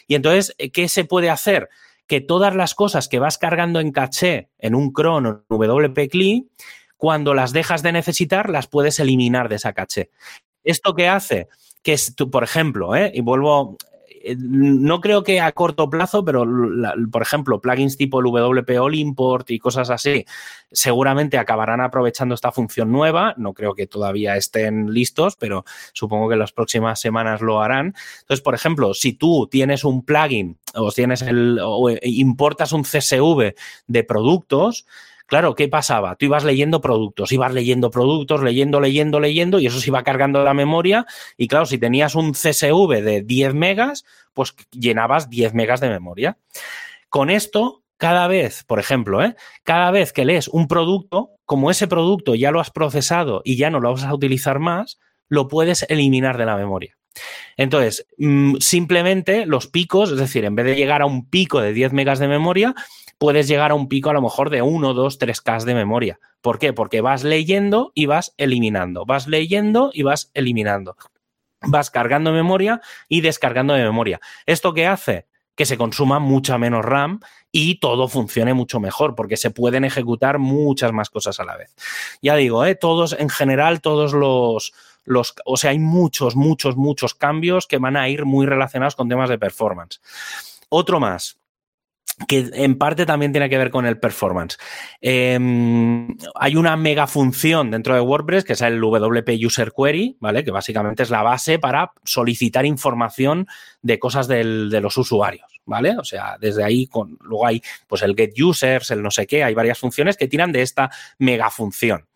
S2: Y entonces, ¿qué se puede hacer? Que todas las cosas que vas cargando en caché en un cron o en WP CLI, cuando las dejas de necesitar, las puedes eliminar de esa caché. ¿Esto qué hace? Que, tú, por ejemplo, ¿eh? y vuelvo, eh, no creo que a corto plazo, pero por ejemplo, plugins tipo el WP Import y cosas así, seguramente acabarán aprovechando esta función nueva. No creo que todavía estén listos, pero supongo que en las próximas semanas lo harán. Entonces, por ejemplo, si tú tienes un plugin o tienes el o importas un CSV de productos, Claro, ¿qué pasaba? Tú ibas leyendo productos, ibas leyendo productos, leyendo, leyendo, leyendo, y eso se iba cargando la memoria. Y claro, si tenías un CSV de 10 megas, pues llenabas 10 megas de memoria. Con esto, cada vez, por ejemplo, ¿eh? cada vez que lees un producto, como ese producto ya lo has procesado y ya no lo vas a utilizar más, lo puedes eliminar de la memoria. Entonces, mm, simplemente los picos, es decir, en vez de llegar a un pico de 10 megas de memoria, puedes llegar a un pico a lo mejor de 1, 2, 3K de memoria. ¿Por qué? Porque vas leyendo y vas eliminando, vas leyendo y vas eliminando. Vas cargando memoria y descargando de memoria. ¿Esto qué hace? Que se consuma mucha menos RAM y todo funcione mucho mejor, porque se pueden ejecutar muchas más cosas a la vez. Ya digo, ¿eh? todos, en general, todos los, los, o sea, hay muchos, muchos, muchos cambios que van a ir muy relacionados con temas de performance. Otro más, que en parte también tiene que ver con el performance. Em, hay una mega función dentro de WordPress que es el WP User Query, ¿vale? Que básicamente es la base para solicitar información de cosas de los usuarios, ¿vale? O sea, desde ahí con, luego hay pues el get users, el no sé qué, hay varias funciones que tiran de esta mega función.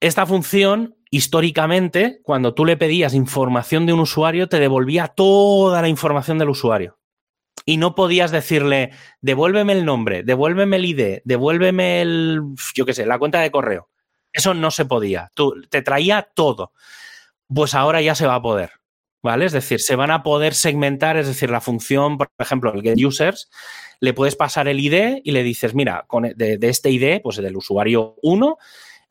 S2: Esta función históricamente, cuando tú le pedías información de un usuario, te devolvía toda la información del usuario y no podías decirle, devuélveme el nombre, devuélveme el ID, devuélveme el, yo qué sé, la cuenta de correo. Eso no se podía. Tú, te traía todo. Pues ahora ya se va a poder. ¿Vale? Es decir, se van a poder segmentar, es decir, la función, por ejemplo, el get users, le puedes pasar el ID y le dices, mira, con, de, de este ID, pues del usuario 1,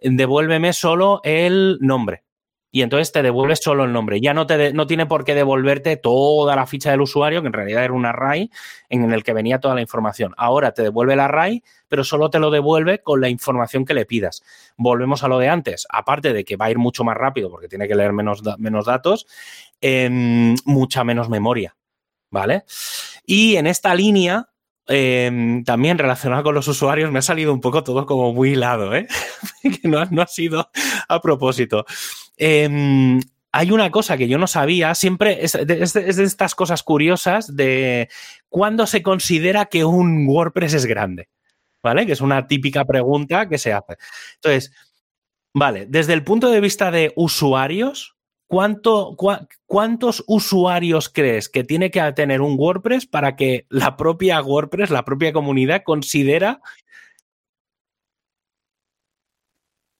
S2: devuélveme solo el nombre y entonces te devuelves solo el nombre. Ya no, te no tiene por qué devolverte toda la ficha del usuario, que en realidad era un array en el que venía toda la información. Ahora te devuelve el array, pero solo te lo devuelve con la información que le pidas. Volvemos a lo de antes. Aparte de que va a ir mucho más rápido porque tiene que leer menos, menos datos, mucha menos memoria. ¿Vale? Y en esta línea, em, también relacionado con los usuarios, me ha salido un poco todo como muy hilado, ¿eh? que no, no, ha sido a propósito. Em, hay una cosa que yo no sabía, siempre es de, estas cosas curiosas de cuándo se considera que un WordPress es grande, ¿vale? Que es una típica pregunta que se hace. Entonces, vale, desde el punto de vista de usuarios, ¿cuánto, ¿cuántos usuarios crees que tiene que tener un WordPress para que la propia WordPress, la propia comunidad, considera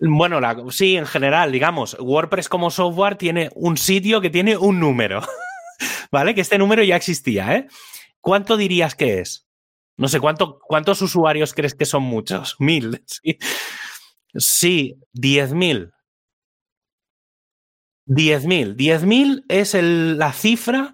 S2: Bueno, sí, en general, digamos, WordPress como software tiene un sitio que tiene un número, ¿vale? Que este número ya existía, ¿eh? ¿Cuánto dirías que es? No sé, ¿cuánto, ¿cuántos usuarios crees que son muchos? Mil. Sí, sí 10.000. 10.000. 10.000 es la cifra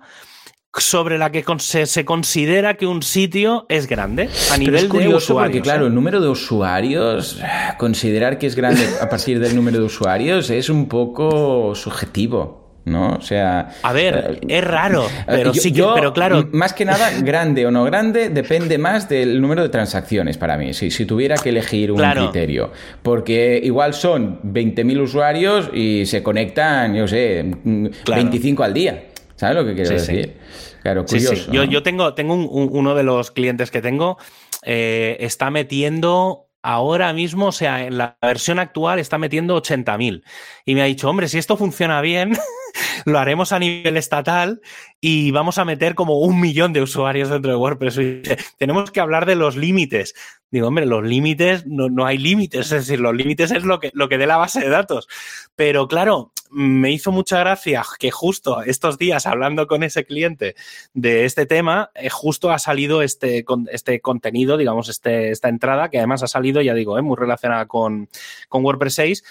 S2: sobre la que se, considera que un sitio es grande a nivel de usuarios. Porque,
S1: claro, ¿eh? el número de usuarios, considerar que es grande a partir del número de usuarios es un poco subjetivo. ¿No? O sea.
S2: A ver, eh, es raro, pero sí que, pero claro.
S1: Más que nada, grande o no grande, depende más del número de transacciones para mí. Si, si tuviera que elegir un criterio. Porque igual son 20.000 usuarios y se conectan, yo sé, 25 al día. ¿Sabes lo que quiero decir? Claro, curioso.
S2: Yo, yo, tengo, tengo uno de los clientes que tengo, eh, está metiendo ahora mismo, o sea, en la versión actual está metiendo 80.000. Y me ha dicho, hombre, si esto funciona bien, lo haremos a nivel estatal y vamos a meter como un millón de usuarios dentro de WordPress. tenemos que hablar de los límites. Digo, hombre, los límites, no, no hay límites, es decir, los límites es lo que, lo que dé la base de datos. Pero claro, me hizo mucha gracia que justo estos días, hablando con ese cliente de este tema, eh, justo ha salido este, este contenido, digamos, este, esta entrada, que además ha salido, ya digo, eh, muy relacionada con, con WordPress 6,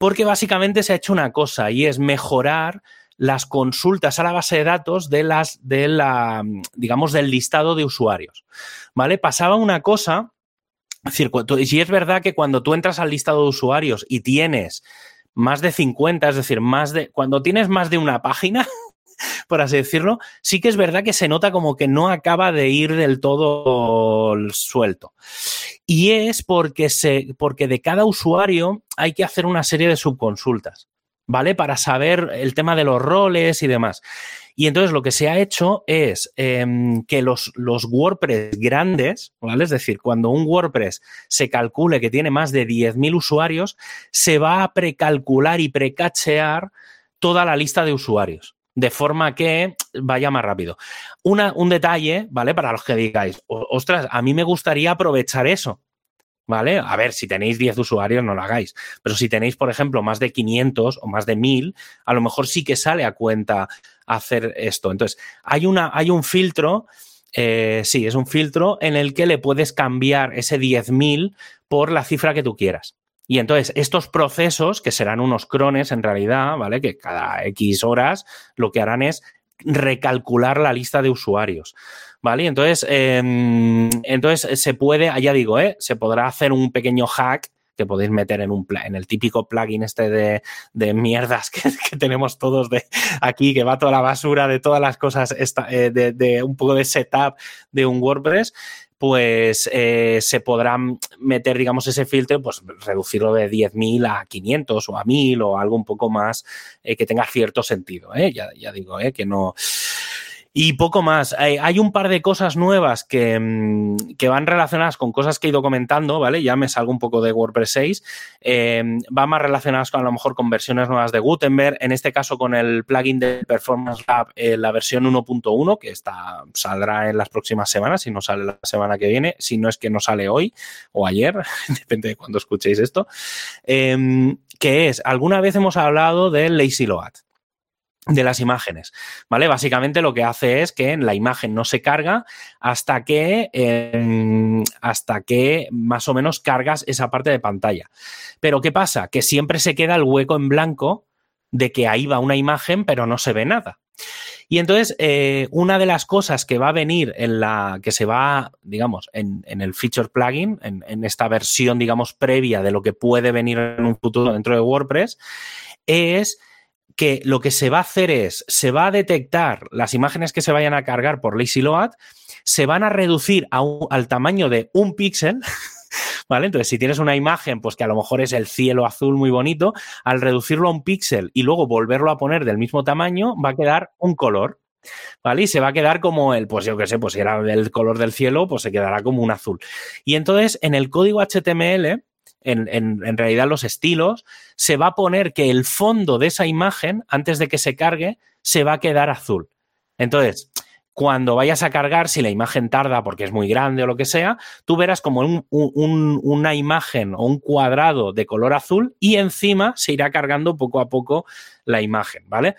S2: porque básicamente se ha hecho una cosa y es mejorar las consultas a la base de datos de las, de la, digamos, del listado de usuarios. ¿Vale? Pasaba una cosa, es decir, si es verdad que cuando tú entras al listado de usuarios y tienes más de 50, es decir, más de. Cuando tienes más de una página, por así decirlo, sí que es verdad que se nota como que no acaba de ir del todo suelto. Y es porque, se, porque de cada usuario hay que hacer una serie de subconsultas, ¿vale? Para saber el tema de los roles y demás. Y entonces lo que se ha hecho es em, que los, los, WordPress grandes, ¿vale? Es decir, cuando un WordPress se calcule que tiene más de 10.000 usuarios, se va a precalcular y precachear toda la lista de usuarios de forma que vaya más rápido. Un detalle, ¿vale? Para los que digáis, ostras, a mí me gustaría aprovechar eso. ¿vale? A ver, si tenéis 10 usuarios, no lo hagáis. Pero si tenéis, por ejemplo, más de 500 o más de 1000, a lo mejor sí que sale a cuenta hacer esto. Entonces, hay, una, hay un filtro, eh, sí, es un filtro en el que le puedes cambiar ese 10.000 por la cifra que tú quieras. Y entonces, estos procesos, que serán unos crones en realidad, ¿vale? Que cada X horas lo que harán es recalcular la lista de usuarios. ¿vale? Entonces, em, entonces se puede, ya digo, ¿eh? se podrá hacer un pequeño hack que podéis meter en, un, en el típico plugin este de, de mierdas que, tenemos todos de aquí, que va toda la basura de todas las cosas, eh, de, de, un poco de setup de un WordPress, pues eh, se podrá meter, digamos, ese filtro, pues reducirlo de 10.000 a 500 o a 1.000 o algo un poco más eh, que tenga cierto sentido. Ya, ya, digo, que no y poco más. Hay, un par de cosas nuevas que, mm, que, van relacionadas con cosas que he ido comentando, ¿vale? Ya me salgo un poco de WordPress 6. Eh, van más relacionadas con a lo mejor con versiones nuevas de Gutenberg. En este caso, con el plugin de Performance Lab, eh, la versión 1.1, que está, saldrá en las próximas semanas, si no sale la semana que viene, si no es que no sale hoy o ayer, depende de cuando escuchéis esto. Eh, que es, alguna vez hemos hablado del Lazy Load de las imágenes, ¿vale? Básicamente lo que hace es que la imagen no se carga hasta que, em, hasta que más o menos cargas esa parte de pantalla. Pero ¿qué pasa? Que siempre se queda el hueco en blanco de que ahí va una imagen, pero no se ve nada. Y entonces, eh, una de las cosas que va a venir en la que se va, digamos, en, el feature plugin, en, en, esta versión, digamos, previa de lo que puede venir en un futuro dentro de WordPress, es que lo que se va a hacer es, se va a detectar las imágenes que se vayan a cargar por Lazy Load, se van a reducir al tamaño de un píxel, ¿vale? Entonces, si tienes una imagen, pues que a lo mejor es el cielo azul muy bonito, al reducirlo a un píxel y luego volverlo a poner del mismo tamaño, va a quedar un color. ¿Vale? Y se va a quedar como el, pues yo qué sé, pues si era del color del cielo, pues se quedará como un azul. Y entonces, en el código HTML, en, realidad los estilos, se va a poner que el fondo de esa imagen, antes de que se cargue, se va a quedar azul. Entonces, cuando vayas a cargar, si la imagen tarda porque es muy grande o lo que sea, tú verás como una imagen o un cuadrado de color azul y encima se irá cargando poco a poco la imagen, ¿vale?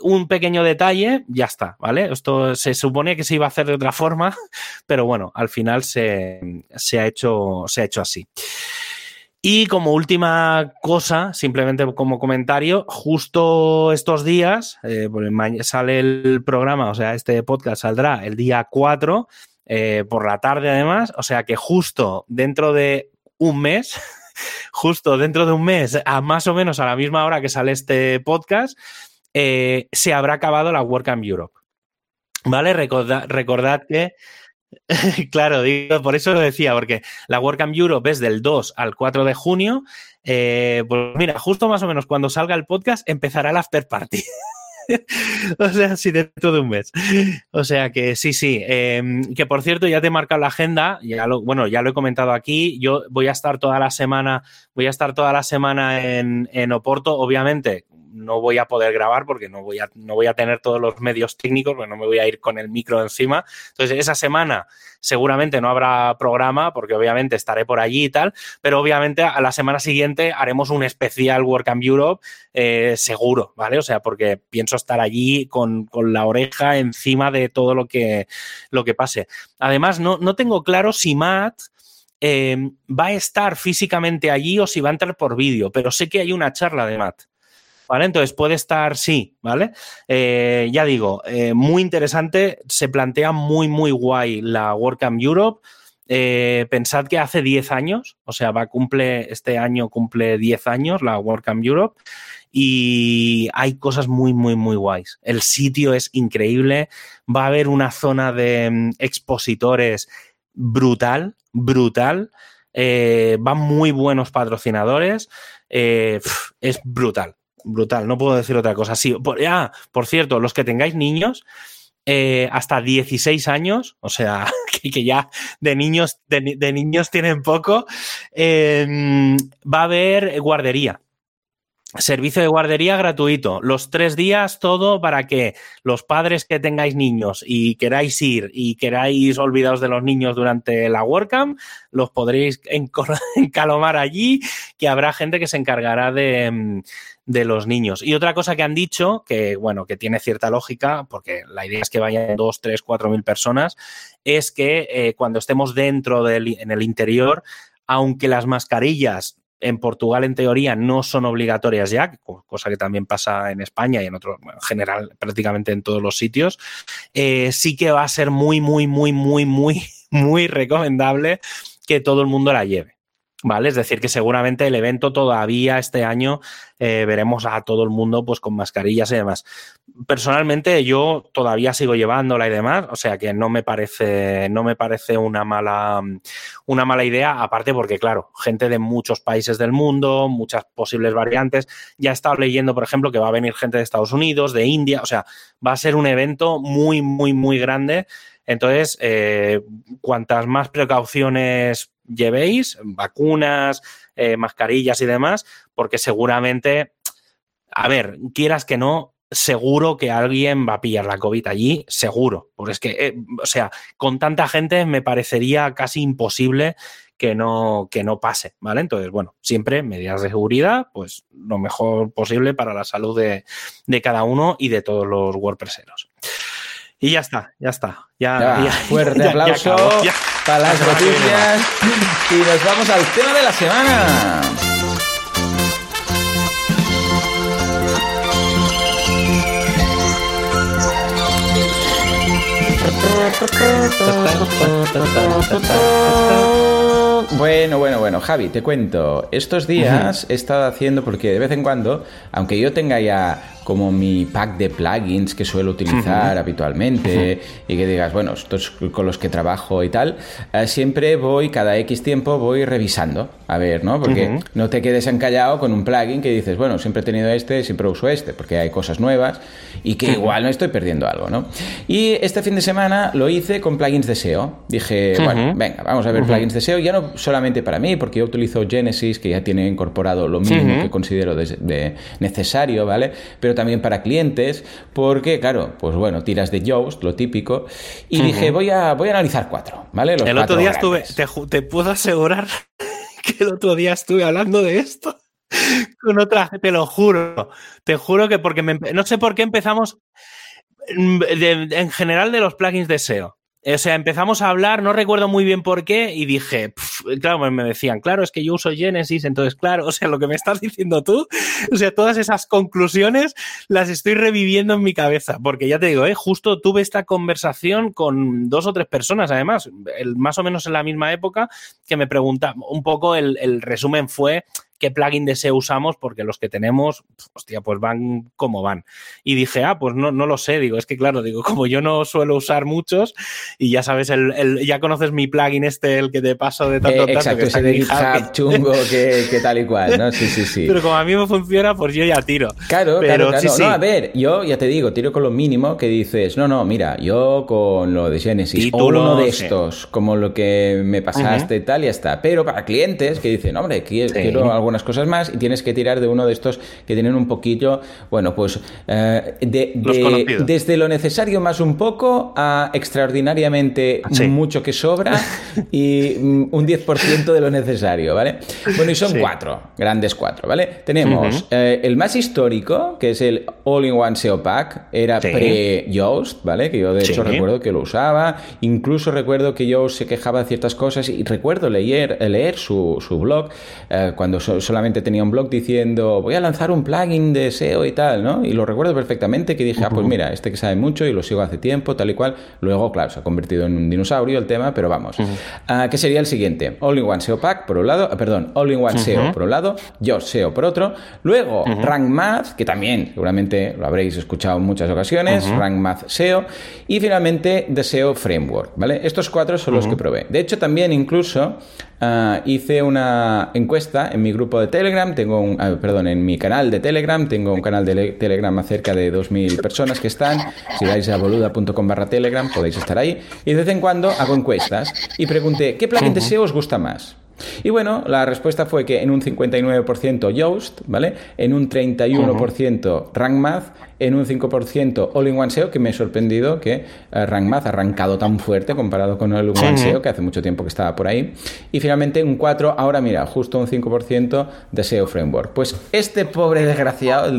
S2: Un pequeño detalle, ya está, ¿vale? Esto se supone que se iba a hacer de otra forma, pero bueno, al final se, ha, hecho, se ha hecho así. Y como última cosa, simplemente como comentario, justo estos días, eh, sale el programa, o sea, este podcast saldrá el día 4, eh, por la tarde además, o sea que justo dentro de un mes, justo dentro de un mes, a más o menos a la misma hora que sale este podcast, eh, se habrá acabado la WordCamp Europe. ¿Vale? recordad que claro, digo, por eso lo decía, porque la WordCamp Europe es del 2 al 4 de junio. Eh, pues mira, justo más o menos cuando salga el podcast empezará el after party. o sea, sí, dentro de un mes. O sea que sí, sí. Em, que por cierto, ya te he marcado la agenda. Ya lo, bueno, ya lo he comentado aquí. Yo voy a estar toda la semana, voy a estar toda la semana en, en Oporto, obviamente no voy a poder grabar porque no voy a, no voy a tener todos los medios técnicos, porque no me voy a ir con el micro encima. Entonces, esa semana seguramente no habrá programa porque obviamente estaré por allí y tal, pero obviamente a la semana siguiente haremos un especial WordCamp Europe eh, seguro, ¿vale? O sea, porque pienso estar allí con, la oreja encima de todo lo que, lo que pase. Además, no, no tengo claro si Matt Em, va a estar físicamente allí o si va a entrar por vídeo, pero sé que hay una charla de Matt. ¿Vale? Entonces puede estar, sí, ¿vale? Eh, ya digo, eh, muy interesante, se plantea muy, muy guay la WordCamp Europe. Eh, pensad que hace 10 años, o sea, va cumple, este año cumple 10 años la WordCamp Europe y hay cosas muy, muy, muy guays. El sitio es increíble, va a haber una zona de mm, expositores brutal, brutal. Van muy buenos patrocinadores. Es brutal, brutal. No puedo decir otra cosa. Sí, por, ah, por cierto, los que tengáis niños, eh, hasta 16 años, o sea, que, ya de niños, de, niños tienen poco, va a haber guardería. Servicio de guardería gratuito. Los tres días, todo para que los padres que tengáis niños y queráis ir y queráis olvidaros de los niños durante la WordCamp, los podréis encalomar allí, que habrá gente que se encargará de, los niños. Y otra cosa que han dicho, que bueno, que tiene cierta lógica, porque la idea es que vayan dos, tres, cuatro mil personas, es que eh, cuando estemos dentro del, en el interior, aunque las mascarillas en Portugal, en teoría, no son obligatorias ya, cosa que también pasa en España y en otro, en general, prácticamente en todos los sitios. Eh, sí que va a ser muy, muy, muy, muy, muy, muy recomendable que todo el mundo la lleve. ¿Vale? Es decir, que seguramente el evento todavía este año eh, veremos a todo el mundo pues con mascarillas y demás. Personalmente yo todavía sigo llevándola y demás, o sea que no me parece, no me parece una mala, una mala idea, aparte porque, claro, gente de muchos países del mundo, muchas posibles variantes. Ya he estado leyendo, por ejemplo, que va a venir gente de Estados Unidos, de India, o sea, va a ser un evento muy, muy, muy grande. Entonces, eh, cuantas más precauciones llevéis, vacunas, eh, mascarillas y demás, porque seguramente, a ver, quieras que no, seguro que alguien va a pillar la COVID allí, seguro. Porque es que, eh, o sea, con tanta gente me parecería casi imposible que no, que no pase, ¿vale? Entonces, bueno, siempre medidas de seguridad, pues lo mejor posible para la salud de, de cada uno y de todos los WordPresseros. Y ya está, ya está. Ya,
S1: fuerte aplauso para las noticias. Y nos vamos al tema de la semana. Bueno, bueno, bueno, Javi, te cuento. Estos días he estado haciendo, porque de vez en cuando, aunque yo tenga ya como mi pack de plugins que suelo utilizar habitualmente y que digas, bueno, estos con los que trabajo y tal, eh, siempre voy, cada X tiempo voy revisando, a ver, ¿no? Porque no te quedes encallado con un plugin que dices, bueno, siempre he tenido este, siempre uso este, porque hay cosas nuevas y que igual no estoy perdiendo algo, ¿no? Y este fin de semana lo hice con plugins de SEO. Dije, bueno, venga, vamos a ver plugins de SEO, ya no solamente para mí, porque yo utilizo Genesis, que ya tiene incorporado lo mínimo que considero de, necesario, ¿vale? Pero también para clientes, porque, claro, pues bueno, tiras de Yoast, lo típico, y dije, voy a, voy a analizar cuatro, ¿vale?
S2: el otro día estuve, te, puedo asegurar que el otro día estuve hablando de esto con otra, te lo juro, te juro que porque no sé por qué empezamos mm, en general de los plugins de SEO. O sea, empezamos a hablar, no recuerdo muy bien por qué, y dije, claro, me decían, claro, es que yo uso Genesis, entonces, claro, o sea, lo que me estás diciendo tú, o sea, todas esas conclusiones las estoy reviviendo en mi cabeza, porque ya te digo, ¿eh? justo tuve esta conversación con dos o tres personas, además, más o menos en la misma época, que me preguntaban, un poco el, el resumen fue, qué plugin de SEO usamos, porque los que tenemos, hostia, pues van como van. Y dije, ah, pues no, no lo sé, digo, es que claro, digo, como yo no suelo usar muchos, y ya sabes, el, ya conoces mi plugin este, el que te paso de tanto
S1: eh, Exacto, ese de GitHub chungo que, tal y cual, ¿no? Sí, sí, sí.
S2: Pero como a mí me funciona, pues yo ya tiro.
S1: Claro, Pero, claro, claro. No, a ver, yo ya te digo, tiro con lo mínimo que dices, no, no, mira, yo con lo de Genesis, o uno de estos, como lo que me pasaste y tal, y ya está. Pero para clientes que dicen, hombre, quiero, quiero algo algunas cosas más y tienes que tirar de uno de estos que tienen un poquillo, bueno, pues eh, de, desde lo necesario más un poco a extraordinariamente mucho que sobra y mm, un 10% de lo necesario, ¿vale? Bueno, y son cuatro, grandes cuatro, ¿vale? Tenemos eh, el más histórico, que es el All-in-One SEO Pack, era pre-Yoast, ¿vale? Que yo de hecho recuerdo que lo usaba, incluso recuerdo que Yoast se quejaba de ciertas cosas y recuerdo leer, leer su, su blog eh, cuando solamente tenía un blog diciendo voy a lanzar un plugin de SEO y tal, ¿no? Y lo recuerdo perfectamente que dije, ah, pues mira, este que sabe mucho y lo sigo hace tiempo, tal y cual. Luego, claro, se ha convertido en un dinosaurio el tema, pero vamos. Ah, ¿Qué sería el siguiente? All-in-One SEO Pack por un lado, ah, perdón, All-in-One SEO por un lado, yo SEO por otro. Luego, Rank Math, que también seguramente lo habréis escuchado en muchas ocasiones, Rank Math SEO. Y finalmente, The SEO Framework, ¿vale? Estos cuatro son los que probé. De hecho, también incluso Ah, hice una encuesta en mi grupo de Telegram, tengo un, ah, perdón, en mi canal de Telegram, tengo un canal de Telegram a cerca de 2.000 personas que están, si vais a boluda.com barra Telegram podéis estar ahí, y de vez en cuando hago encuestas y pregunté, ¿qué plugin de SEO os gusta más? Y bueno, la respuesta fue que en un 59% Yoast, ¿vale? En un 31% RankMath, en un 5% All-in-One SEO, que me he sorprendido que eh, RankMath ha arrancado tan fuerte comparado con All-in-One SEO, que hace mucho tiempo que estaba por ahí. Y finalmente un 4%, ahora mira, justo un 5% de SEO Framework. Pues este pobre desgraciado, el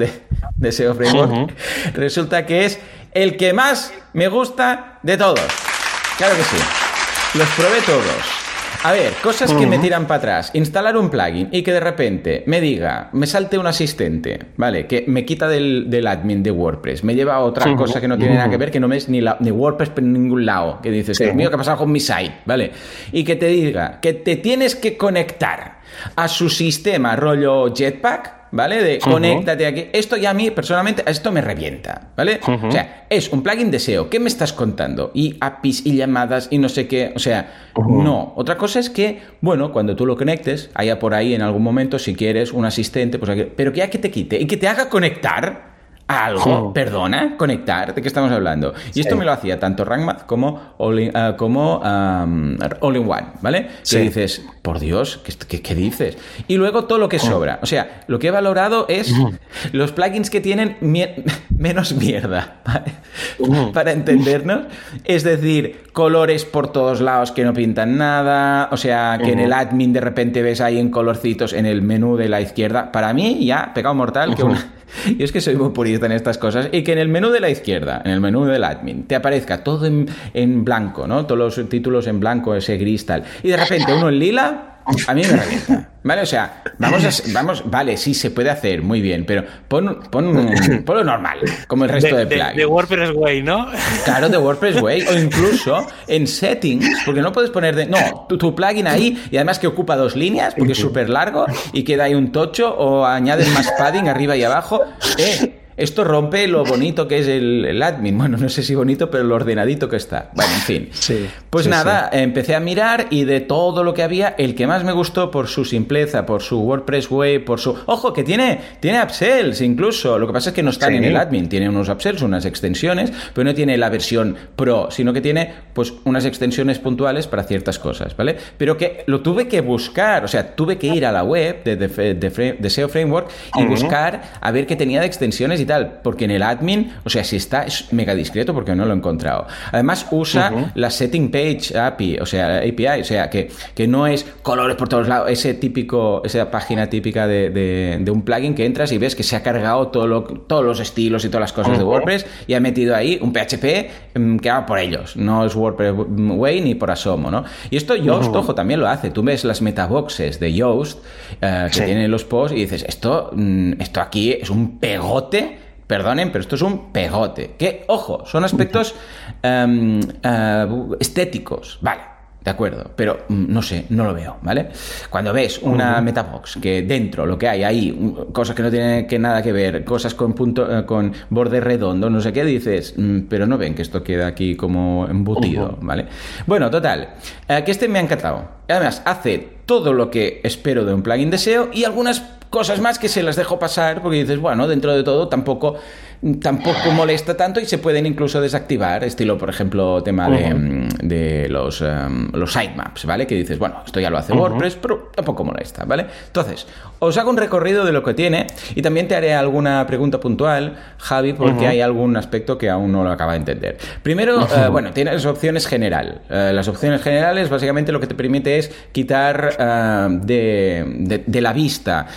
S1: de, SEO Framework, resulta que es el que más me gusta de todos. Claro que sí. Los probé todos. A ver, cosas que me tiran para atrás. Instalar un plugin y que de repente me diga, me salte un asistente, ¿vale? Que me quita del, admin de WordPress, me lleva a otra cosa que no tiene nada que ver, que no ves ni, ni WordPress por ningún lado. Que dices, Dios mío, ¿qué ha pasado con mi site? ¿Vale? Y que te diga que te tienes que conectar a su sistema rollo Jetpack ¿vale? De conéctate aquí. Esto ya a mí, personalmente, esto me revienta, ¿vale? O sea, es un plugin de SEO. ¿Qué me estás contando? Y APIs y llamadas y no sé qué. O sea, no. Otra cosa es que, bueno, cuando tú lo conectes, haya por ahí en algún momento, si quieres, un asistente, pues aquí, pero que ya que te quite y que te haga conectar algo, perdona, conectar, ¿de qué estamos hablando? Y esto me lo hacía tanto RankMath como All-in uh, como, um, all in One, ¿vale? Que dices, por Dios, ¿qué, ¿qué, dices? Y luego todo lo que sobra. O sea, lo que he valorado es los plugins que tienen menos mierda, ¿vale? Para entendernos. Es decir, colores por todos lados que no pintan nada, o sea, que en el admin de repente ves ahí en colorcitos en el menú de la izquierda. Para mí, ya, pecado mortal, que una y es que soy muy purista en estas cosas. Y que en el menú de la izquierda, en el menú del admin, te aparezca todo en, en blanco, ¿no? Todos los títulos en blanco, ese gris tal. Y de repente uno en lila a mí me revienta. ¿Vale? O sea, vamos a, vamos, vale, sí se puede hacer, muy bien, pero pon, pon, lo normal, como el resto de, de plugins.
S2: De, WordPress Way, ¿no?
S1: Claro, de WordPress Way, o incluso en settings, porque no puedes poner de, no, tu, tu plugin ahí, y además que ocupa dos líneas, porque es súper largo, y queda ahí un tocho, o añades más padding arriba y abajo. Eh, esto rompe lo bonito que es el, admin. Bueno, no sé si bonito, pero lo ordenadito que está. Bueno, en fin. Sí, pues nada, empecé a mirar y de todo lo que había, el que más me gustó por su simpleza, por su WordPress Web, por su... Ojo, que tiene, tiene upsells incluso. Lo que pasa es que no están en el admin. Tiene unos upsells, unas extensiones, pero no tiene la versión pro, sino que tiene pues unas extensiones puntuales para ciertas cosas, ¿vale? Pero que lo tuve que buscar, o sea, tuve que ir a la web de, de, SEO Framework y buscar a ver qué tenía de extensiones y tal, porque en el admin, o sea, si está, es mega discreto porque no lo he encontrado. Además, usa la Setting Page API, o sea, API, o sea, que, que no es colores por todos lados, ese típico, esa página típica de, de, un plugin que entras y ves que se ha cargado todo todos los estilos y todas las cosas de WordPress y ha metido ahí un PHP mm, que va por ellos, no es WordPress Way ni por asomo, ¿no? Y esto Yoast, ojo, también lo hace. Tú ves las metaboxes de Yoast eh, que tienen los posts y dices, esto, mm, esto aquí es un pegote Perdonen, pero esto es un pegote. Que, ojo, son aspectos em, eh, estéticos. Vale, de acuerdo, pero mm, no sé, no lo veo, ¿vale? Cuando ves una metabox que dentro lo que hay ahí, cosas que no tienen que nada que ver, cosas con punto, eh, con borde redondo, no sé qué, dices, mm, pero no ven que esto queda aquí como embutido, ¿vale? Bueno, total, eh, que este me ha encantado. Además, hace todo lo que espero de un plugin de SEO y algunas cosas más que se las dejo pasar porque dices, bueno, dentro de todo tampoco tampoco molesta tanto y se pueden incluso desactivar, estilo, por ejemplo, tema de, de los, um, los sitemaps, ¿vale? Que dices, bueno, esto ya lo hace WordPress, pero tampoco molesta, ¿vale? Entonces, os hago un recorrido de lo que tiene y también te haré alguna pregunta puntual, Javi, porque hay algún aspecto que aún no lo acaba de entender. Primero, uh, bueno, tienes opciones general. Uh, las opciones generales, básicamente, lo que te permite es quitar uh, de, de, de, la vista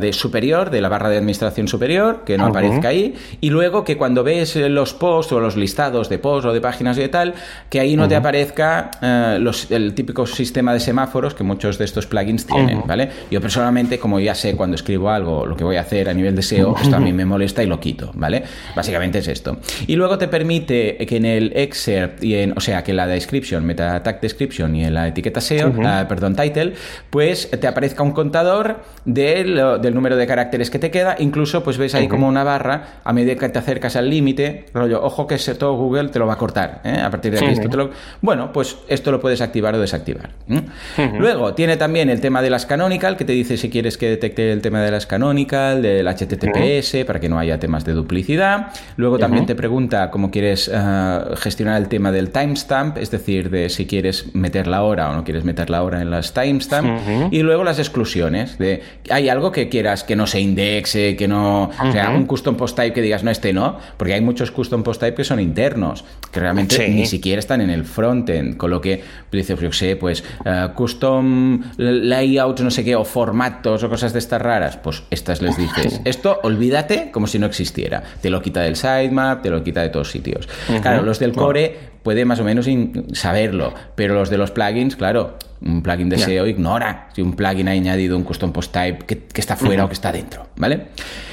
S1: de superior, de la barra de administración superior, que no aparezca ahí, y luego que cuando ves los posts o los listados de posts o de páginas y de tal, que ahí no uh -huh. te aparezca uh, los, el típico sistema de semáforos que muchos de estos plugins tienen, uh -huh. ¿vale? Yo personalmente, como ya sé cuando escribo algo lo que voy a hacer a nivel de SEO, esto a mí me molesta y lo quito, ¿vale? Básicamente es esto. Y luego te permite que en el excerpt, y en, o sea, que en la description, meta tag description y en la etiqueta SEO, uh -huh. uh, perdón, title, pues te aparezca un contador del, del número de caracteres que te queda, incluso pues ves ahí como una barra a medida que te acercas al límite, rollo, ojo que todo Google te lo va a cortar. ¿eh? A partir de aquí, esto te lo... Bueno, pues esto lo puedes activar o desactivar. ¿eh? Uh -huh. Luego, tiene también el tema de las canonical, que te dice si quieres que detecte el tema de las canonical, del HTTPS, uh -huh. para que no haya temas de duplicidad. Luego también te pregunta cómo quieres uh, gestionar el tema del timestamp, es decir, de si quieres meter la hora o no quieres meter la hora en las timestamp. Y luego las exclusiones, de hay algo que quieras que no se indexe, que no... O sea, un custom post type que digas, no, este no, porque hay muchos custom post type que son internos, que realmente sí. ni siquiera están en el frontend, con lo que dice, yo sé, pues uh, custom layout, no sé qué, o formatos o cosas de estas raras, pues estas les dices, esto olvídate como si no existiera, te lo quita del sitemap, te lo quita de todos sitios. Uh -huh. Claro, los del core puede más o menos saberlo, pero los de los plugins, claro, un plugin de SEO yeah. ignora si un plugin ha añadido un custom post type que, que está fuera uh -huh. o que está dentro, ¿vale?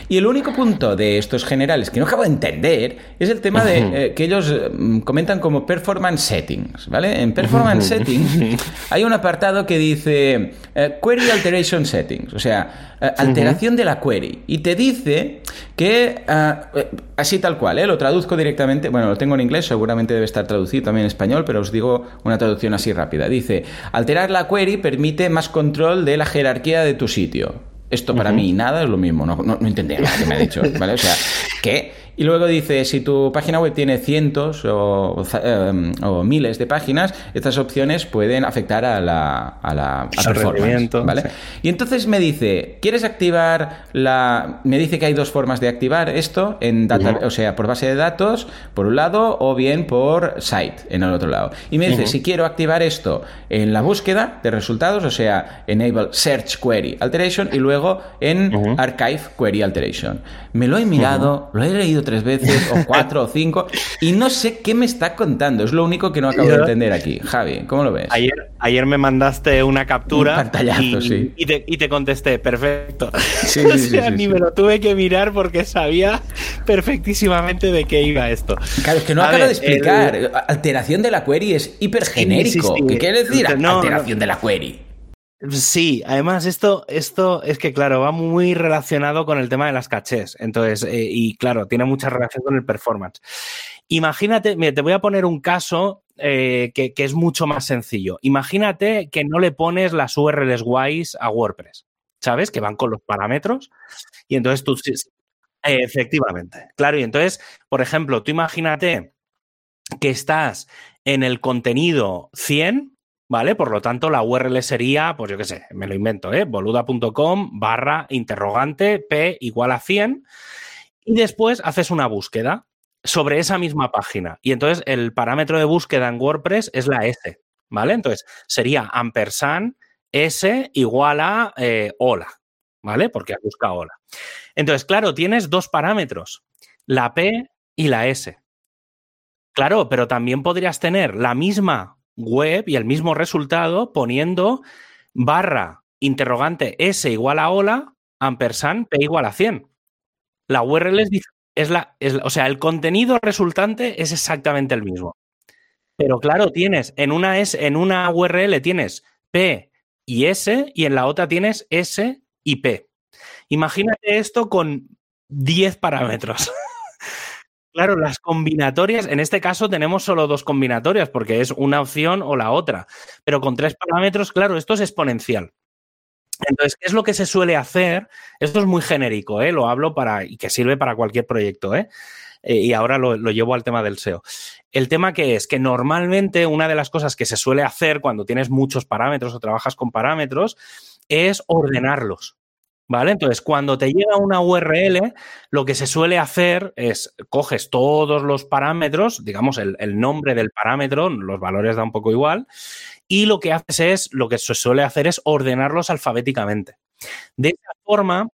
S1: Y el único punto de estos generales que no acabo de entender es el tema de eh, que ellos mm, comentan como performance settings, ¿vale? En performance settings hay un apartado que dice eh, query alteration settings, o sea, eh, alteración de la query. Y te dice que, uh, así tal cual, lo traduzco directamente, bueno, lo tengo en inglés, seguramente debe estar traducido también en español, pero os digo una traducción así rápida. Dice, alterar la query permite más control de la jerarquía de tu sitio. Esto para uh -huh. mí nada es lo mismo, no, no, no entendía lo que me ha dicho, ¿vale? O sea, ¿qué? Y luego dice, si tu página web tiene cientos o, o, o miles de páginas, estas opciones pueden afectar a la, a la a performance, ¿vale? Sí. Y entonces me dice, ¿quieres activar la...? Me dice que hay dos formas de activar esto, en data, uh -huh. o sea, por base de datos, por un lado, o bien por site, en el otro lado. Y me dice, uh -huh. si quiero activar esto en la búsqueda de resultados, o sea, enable search query alteration, y luego en uh -huh. archive query alteration. Me lo he mirado, lo he leído tres veces, o cuatro, o cinco, y no sé qué me está contando. Es lo único que no acabo de entender aquí. Javi, ¿cómo lo ves?
S2: Ayer, ayer me mandaste una captura.
S1: Un pantallazo,
S2: y,
S1: sí.
S2: Y te, y te, contesté, perfecto. Sí, o sea, sí, sí, ni me lo tuve que mirar porque sabía perfectísimamente de qué iba esto.
S1: Claro, es que no acabo de explicar. El... Alteración de la query es hipergenérico. ¿Qué quiere decir no, alteración no. de la query?
S2: Sí, además esto, esto es que, claro, va muy relacionado con el tema de las cachés. Entonces, eh, y claro, tiene mucha relación con el performance. Imagínate, mira, te voy a poner un caso eh, que, que, es mucho más sencillo. Imagínate que no le pones las URLs guays a WordPress, ¿sabes? Que van con los parámetros. Y entonces tú... Efectivamente, claro. Y entonces, por ejemplo, tú imagínate que estás en el contenido 100 ¿vale? Por lo tanto, la URL sería, pues yo qué sé, me lo invento, ¿eh? boluda.com barra interrogante p igual a 100 y después haces una búsqueda sobre esa misma página. Y entonces el parámetro de búsqueda en WordPress es la S, ¿vale? Entonces sería ampersand S igual a eh, hola, ¿vale? Porque has buscado hola. Entonces, claro, tienes dos parámetros, la P y la S. Claro, pero también podrías tener la misma web y el mismo resultado poniendo barra interrogante s igual a hola ampersand p igual a 100. La URL es, es, la, es, o sea, el contenido resultante es exactamente el mismo. Pero claro, tienes en una, S, en una URL tienes p y s y en la otra tienes s y p. Imagínate esto con 10 parámetros. Claro, las combinatorias, en este caso tenemos solo dos combinatorias porque es una opción o la otra, pero con tres parámetros, claro, esto es exponencial. Entonces, ¿qué es lo que se suele hacer? Esto es muy genérico, ¿eh? lo hablo para y que sirve para cualquier proyecto. ¿eh? eh y ahora lo, lo, llevo al tema del SEO. El tema que es que normalmente una de las cosas que se suele hacer cuando tienes muchos parámetros o trabajas con parámetros es ordenarlos. ¿Vale? Entonces, cuando te llega una URL, lo que se suele hacer es coges todos los parámetros, digamos, el, nombre del parámetro, los valores da un poco igual, y lo que haces es, lo que se suele hacer es ordenarlos alfabéticamente. De esa forma,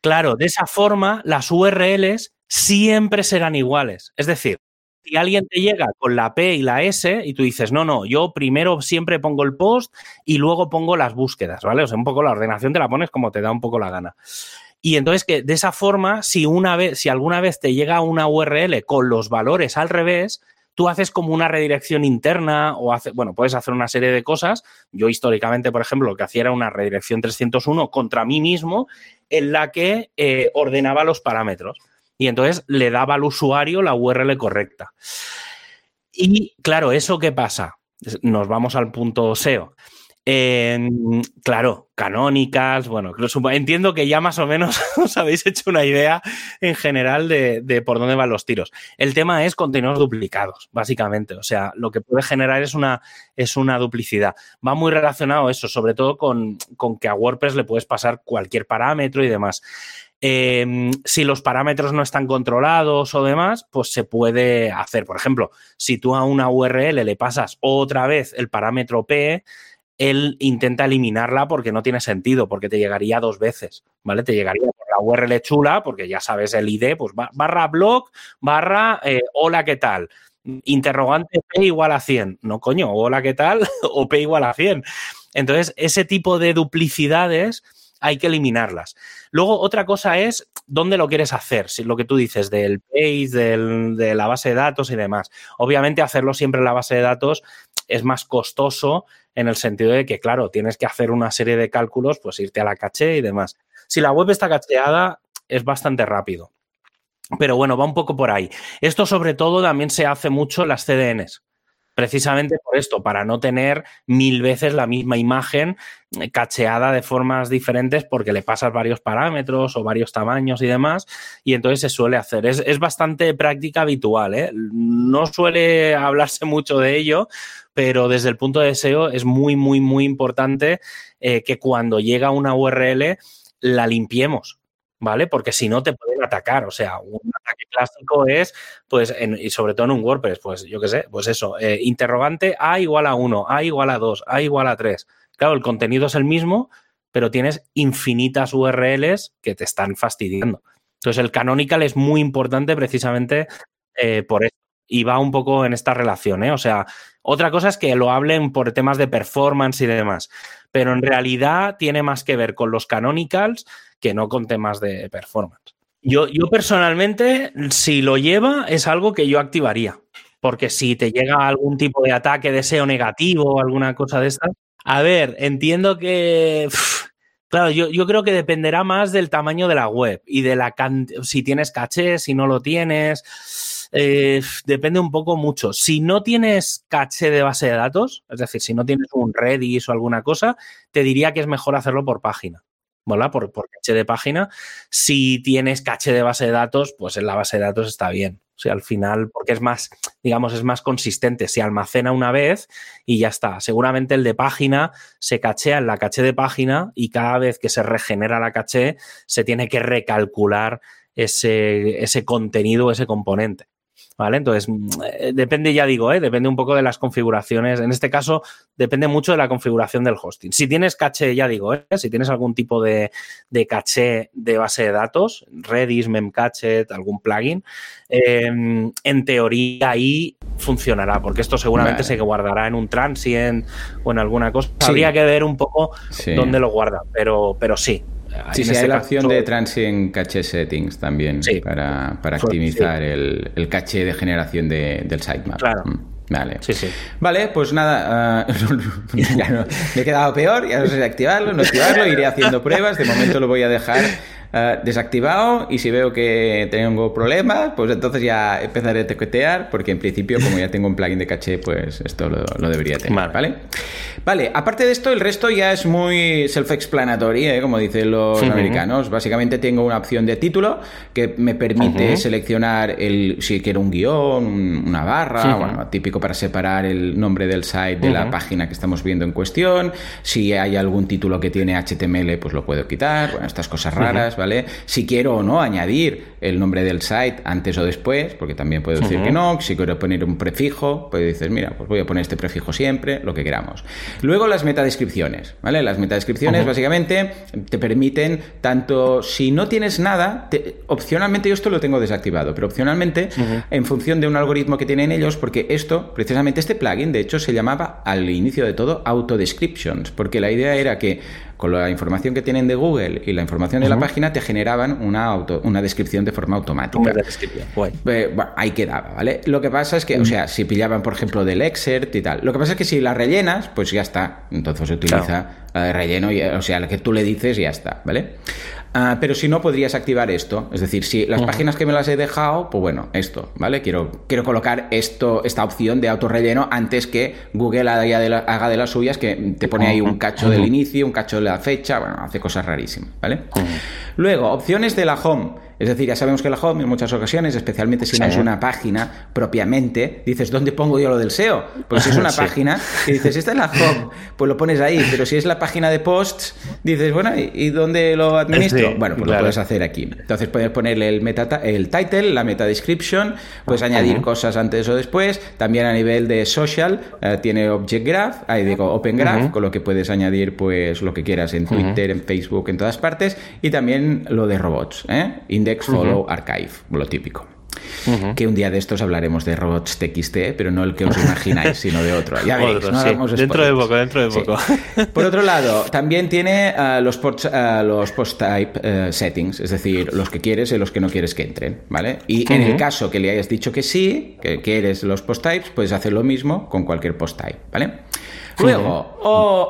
S2: claro, de esa forma, las URLs siempre serán iguales. Es decir, si alguien te llega con la P y la S y tú dices, no, no, yo primero siempre pongo el post y luego pongo las búsquedas, ¿vale? O sea, un poco la ordenación te la pones como te da un poco la gana. Y entonces que de esa forma, si una vez, si alguna vez te llega una URL con los valores al revés, tú haces como una redirección interna o hace, bueno, puedes hacer una serie de cosas. Yo históricamente, por ejemplo, lo que hacía era una redirección 301 contra mí mismo en la que eh, ordenaba los parámetros y entonces le daba al usuario la URL correcta. Y claro, ¿eso qué pasa? Nos vamos al punto SEO. claro, canónicas, bueno, entiendo que ya más o menos os habéis hecho una idea en general de, por dónde van los tiros. El tema es contenidos duplicados, básicamente. O sea, lo que puede generar es una, es una duplicidad. Va muy relacionado eso, sobre todo con, con que a WordPress le puedes pasar cualquier parámetro y demás. Eh, si los parámetros no están controlados o demás, pues se puede hacer. Por ejemplo, si tú a una URL le pasas otra vez el parámetro P, él intenta eliminarla porque no tiene sentido, porque te llegaría dos veces, ¿vale? Te llegaría la URL chula, porque ya sabes el ID, pues barra blog, barra eh, hola, ¿qué tal? Interrogante P igual a 100. No, coño, hola, ¿qué tal? o P igual a 100. Entonces, ese tipo de duplicidades hay que eliminarlas. Luego, otra cosa es dónde lo quieres hacer, si lo que tú dices del page, de la base de datos y demás. Obviamente, hacerlo siempre en la base de datos es más costoso en el sentido de que, claro, tienes que hacer una serie de cálculos, pues irte a la caché y demás. Si la web está cacheada, es bastante rápido. Pero bueno, va un poco por ahí. Esto sobre todo también se hace mucho en las CDNs precisamente por esto, para no tener mil veces la misma imagen eh, cacheada de formas diferentes porque le pasas varios parámetros o varios tamaños y demás, y entonces se suele hacer. Es, bastante práctica habitual, ¿eh? no suele hablarse mucho de ello, pero desde el punto de SEO es muy, muy, muy importante eh, que cuando llega una URL la limpiemos. ¿Vale? Porque si no te pueden atacar. O sea, un ataque clásico es, pues, y sobre todo en un WordPress, pues yo qué sé, pues eso, eh, interrogante A igual a 1, A igual a 2, A igual a 3. Claro, el contenido es el mismo, pero tienes infinitas URLs que te están fastidiando. Entonces, el canonical es muy importante precisamente eh, por eso. Y va un poco en esta relación, ¿eh? O sea, otra cosa es que lo hablen por temas de performance y demás, pero en realidad tiene más que ver con los canonicals que no con temas de performance. Yo, yo personalmente, si lo lleva, es algo que yo activaría. Porque si te llega algún tipo de ataque de SEO negativo o alguna cosa de estas. A ver, entiendo que. claro, yo, yo, creo que dependerá más del tamaño de la web y de la si tienes caché, si no lo tienes. Eh, depende un poco mucho. Si no tienes caché de base de datos, es decir, si no tienes un Redis o alguna cosa, te diría que es mejor hacerlo por página. ¿verdad? Por, caché de página. Si tienes caché de base de datos, pues en la base de datos está bien. O sea, al final, porque es más, digamos, es más consistente. Se almacena una vez y ya está. Seguramente el de página se cachea en la caché de página y cada vez que se regenera la caché, se tiene que recalcular ese, ese contenido, ese componente. ¿Vale? Entonces, mm, eh, depende, ya digo, ¿eh? depende un poco de las configuraciones. En este caso, depende mucho de la configuración del hosting. Si tienes caché, ya digo, ¿eh? si tienes algún tipo de, caché de base de datos, Redis, Memcache, algún plugin, em, en teoría ahí funcionará, porque esto seguramente se guardará en un transient o en alguna cosa. Habría que ver un poco dónde lo guarda, pero, pero sí,
S1: Sí, sí, hay la opción de Transient Cache Settings también para, para optimizar el, el, caché de generación de, del sitemap.
S2: Claro. Mm,
S1: vale.
S2: Sí, sí.
S1: Vale, pues nada, uh, ya no, me he quedado peor, ya no sé si activarlo, no activarlo, iré haciendo pruebas, de momento lo voy a dejar eh, desactivado y si veo que tengo problemas, pues entonces ya empezaré a tequetear porque en principio como ya tengo un plugin de caché, pues esto lo, debería tener, ¿vale? ¿vale? aparte de esto, el resto ya es muy self-explanatory, ¿eh? como dicen los americanos. Básicamente tengo una opción de título que me permite seleccionar el si quiero un guion, una barra, bueno, típico para separar el nombre del site de la página que estamos viendo en cuestión. Si hay algún título que tiene HTML, pues lo puedo quitar. Bueno, estas cosas raras, ¿vale? Si quiero o no añadir el nombre del site antes o después, porque también puedo decir que no. Si quiero poner un prefijo, pues dices, mira, pues voy a poner este prefijo siempre, lo que queramos. Luego las metadescripciones, ¿vale? Las metadescripciones básicamente te permiten tanto si no tienes nada, opcionalmente yo esto lo tengo desactivado, pero opcionalmente en función de un algoritmo que tienen ellos, porque esto, precisamente este plugin, de hecho se llamaba al inicio de todo Autodescriptions, porque la idea era que con la información que tienen de Google y la información de la página te generaban una, auto, una descripción de forma automática. Eh, ahí quedaba, ¿vale? Lo que pasa es que, o sea, si pillaban, por ejemplo, del Exert y tal, lo que pasa es que si la rellenas, pues ya está. Entonces se utiliza la de relleno, y, o sea, la que tú le dices ya está, ¿vale? Ah, pero si no, podrías activar esto. Es decir, si las páginas que me las he dejado, pues bueno, esto, ¿vale? Quiero, quiero colocar esto, esta opción de autorrelleno antes que Google haga de, las suyas, que te pone ahí un cacho del inicio, un cacho de la fecha, bueno, hace cosas rarísimas, ¿vale? Luego, opciones de la home. Es decir, ya sabemos que la home en muchas ocasiones, especialmente si no es una página propiamente, dices, ¿dónde pongo yo lo del SEO? Pues si es una página y dices, esta es la home, pues lo pones ahí. Pero si es la página de posts, dices, bueno, ¿y, dónde lo administro? bueno, pues lo puedes hacer aquí. Entonces puedes ponerle el, meta, el title, la meta description, puedes añadir cosas antes o después. También a nivel de social, eh, tiene Object Graph, ahí digo Open Graph, con lo que puedes añadir pues lo que quieras en Twitter, en Facebook, en todas partes. Y también lo de robots, ¿eh? Follow, archive, lo típico. Que un día de estos hablaremos de robots TXT, pero no el que os imagináis, sino de otro. Ya veis,
S2: Dentro de poco, dentro de poco.
S1: Por otro lado, también tiene uh, los, uh, los post-type uh, settings, es decir, los que quieres y los que no quieres que entren, ¿vale? Y en el caso que le hayas dicho que sí, que quieres los post-types, puedes hacer lo mismo con cualquier post-type, ¿vale? Luego,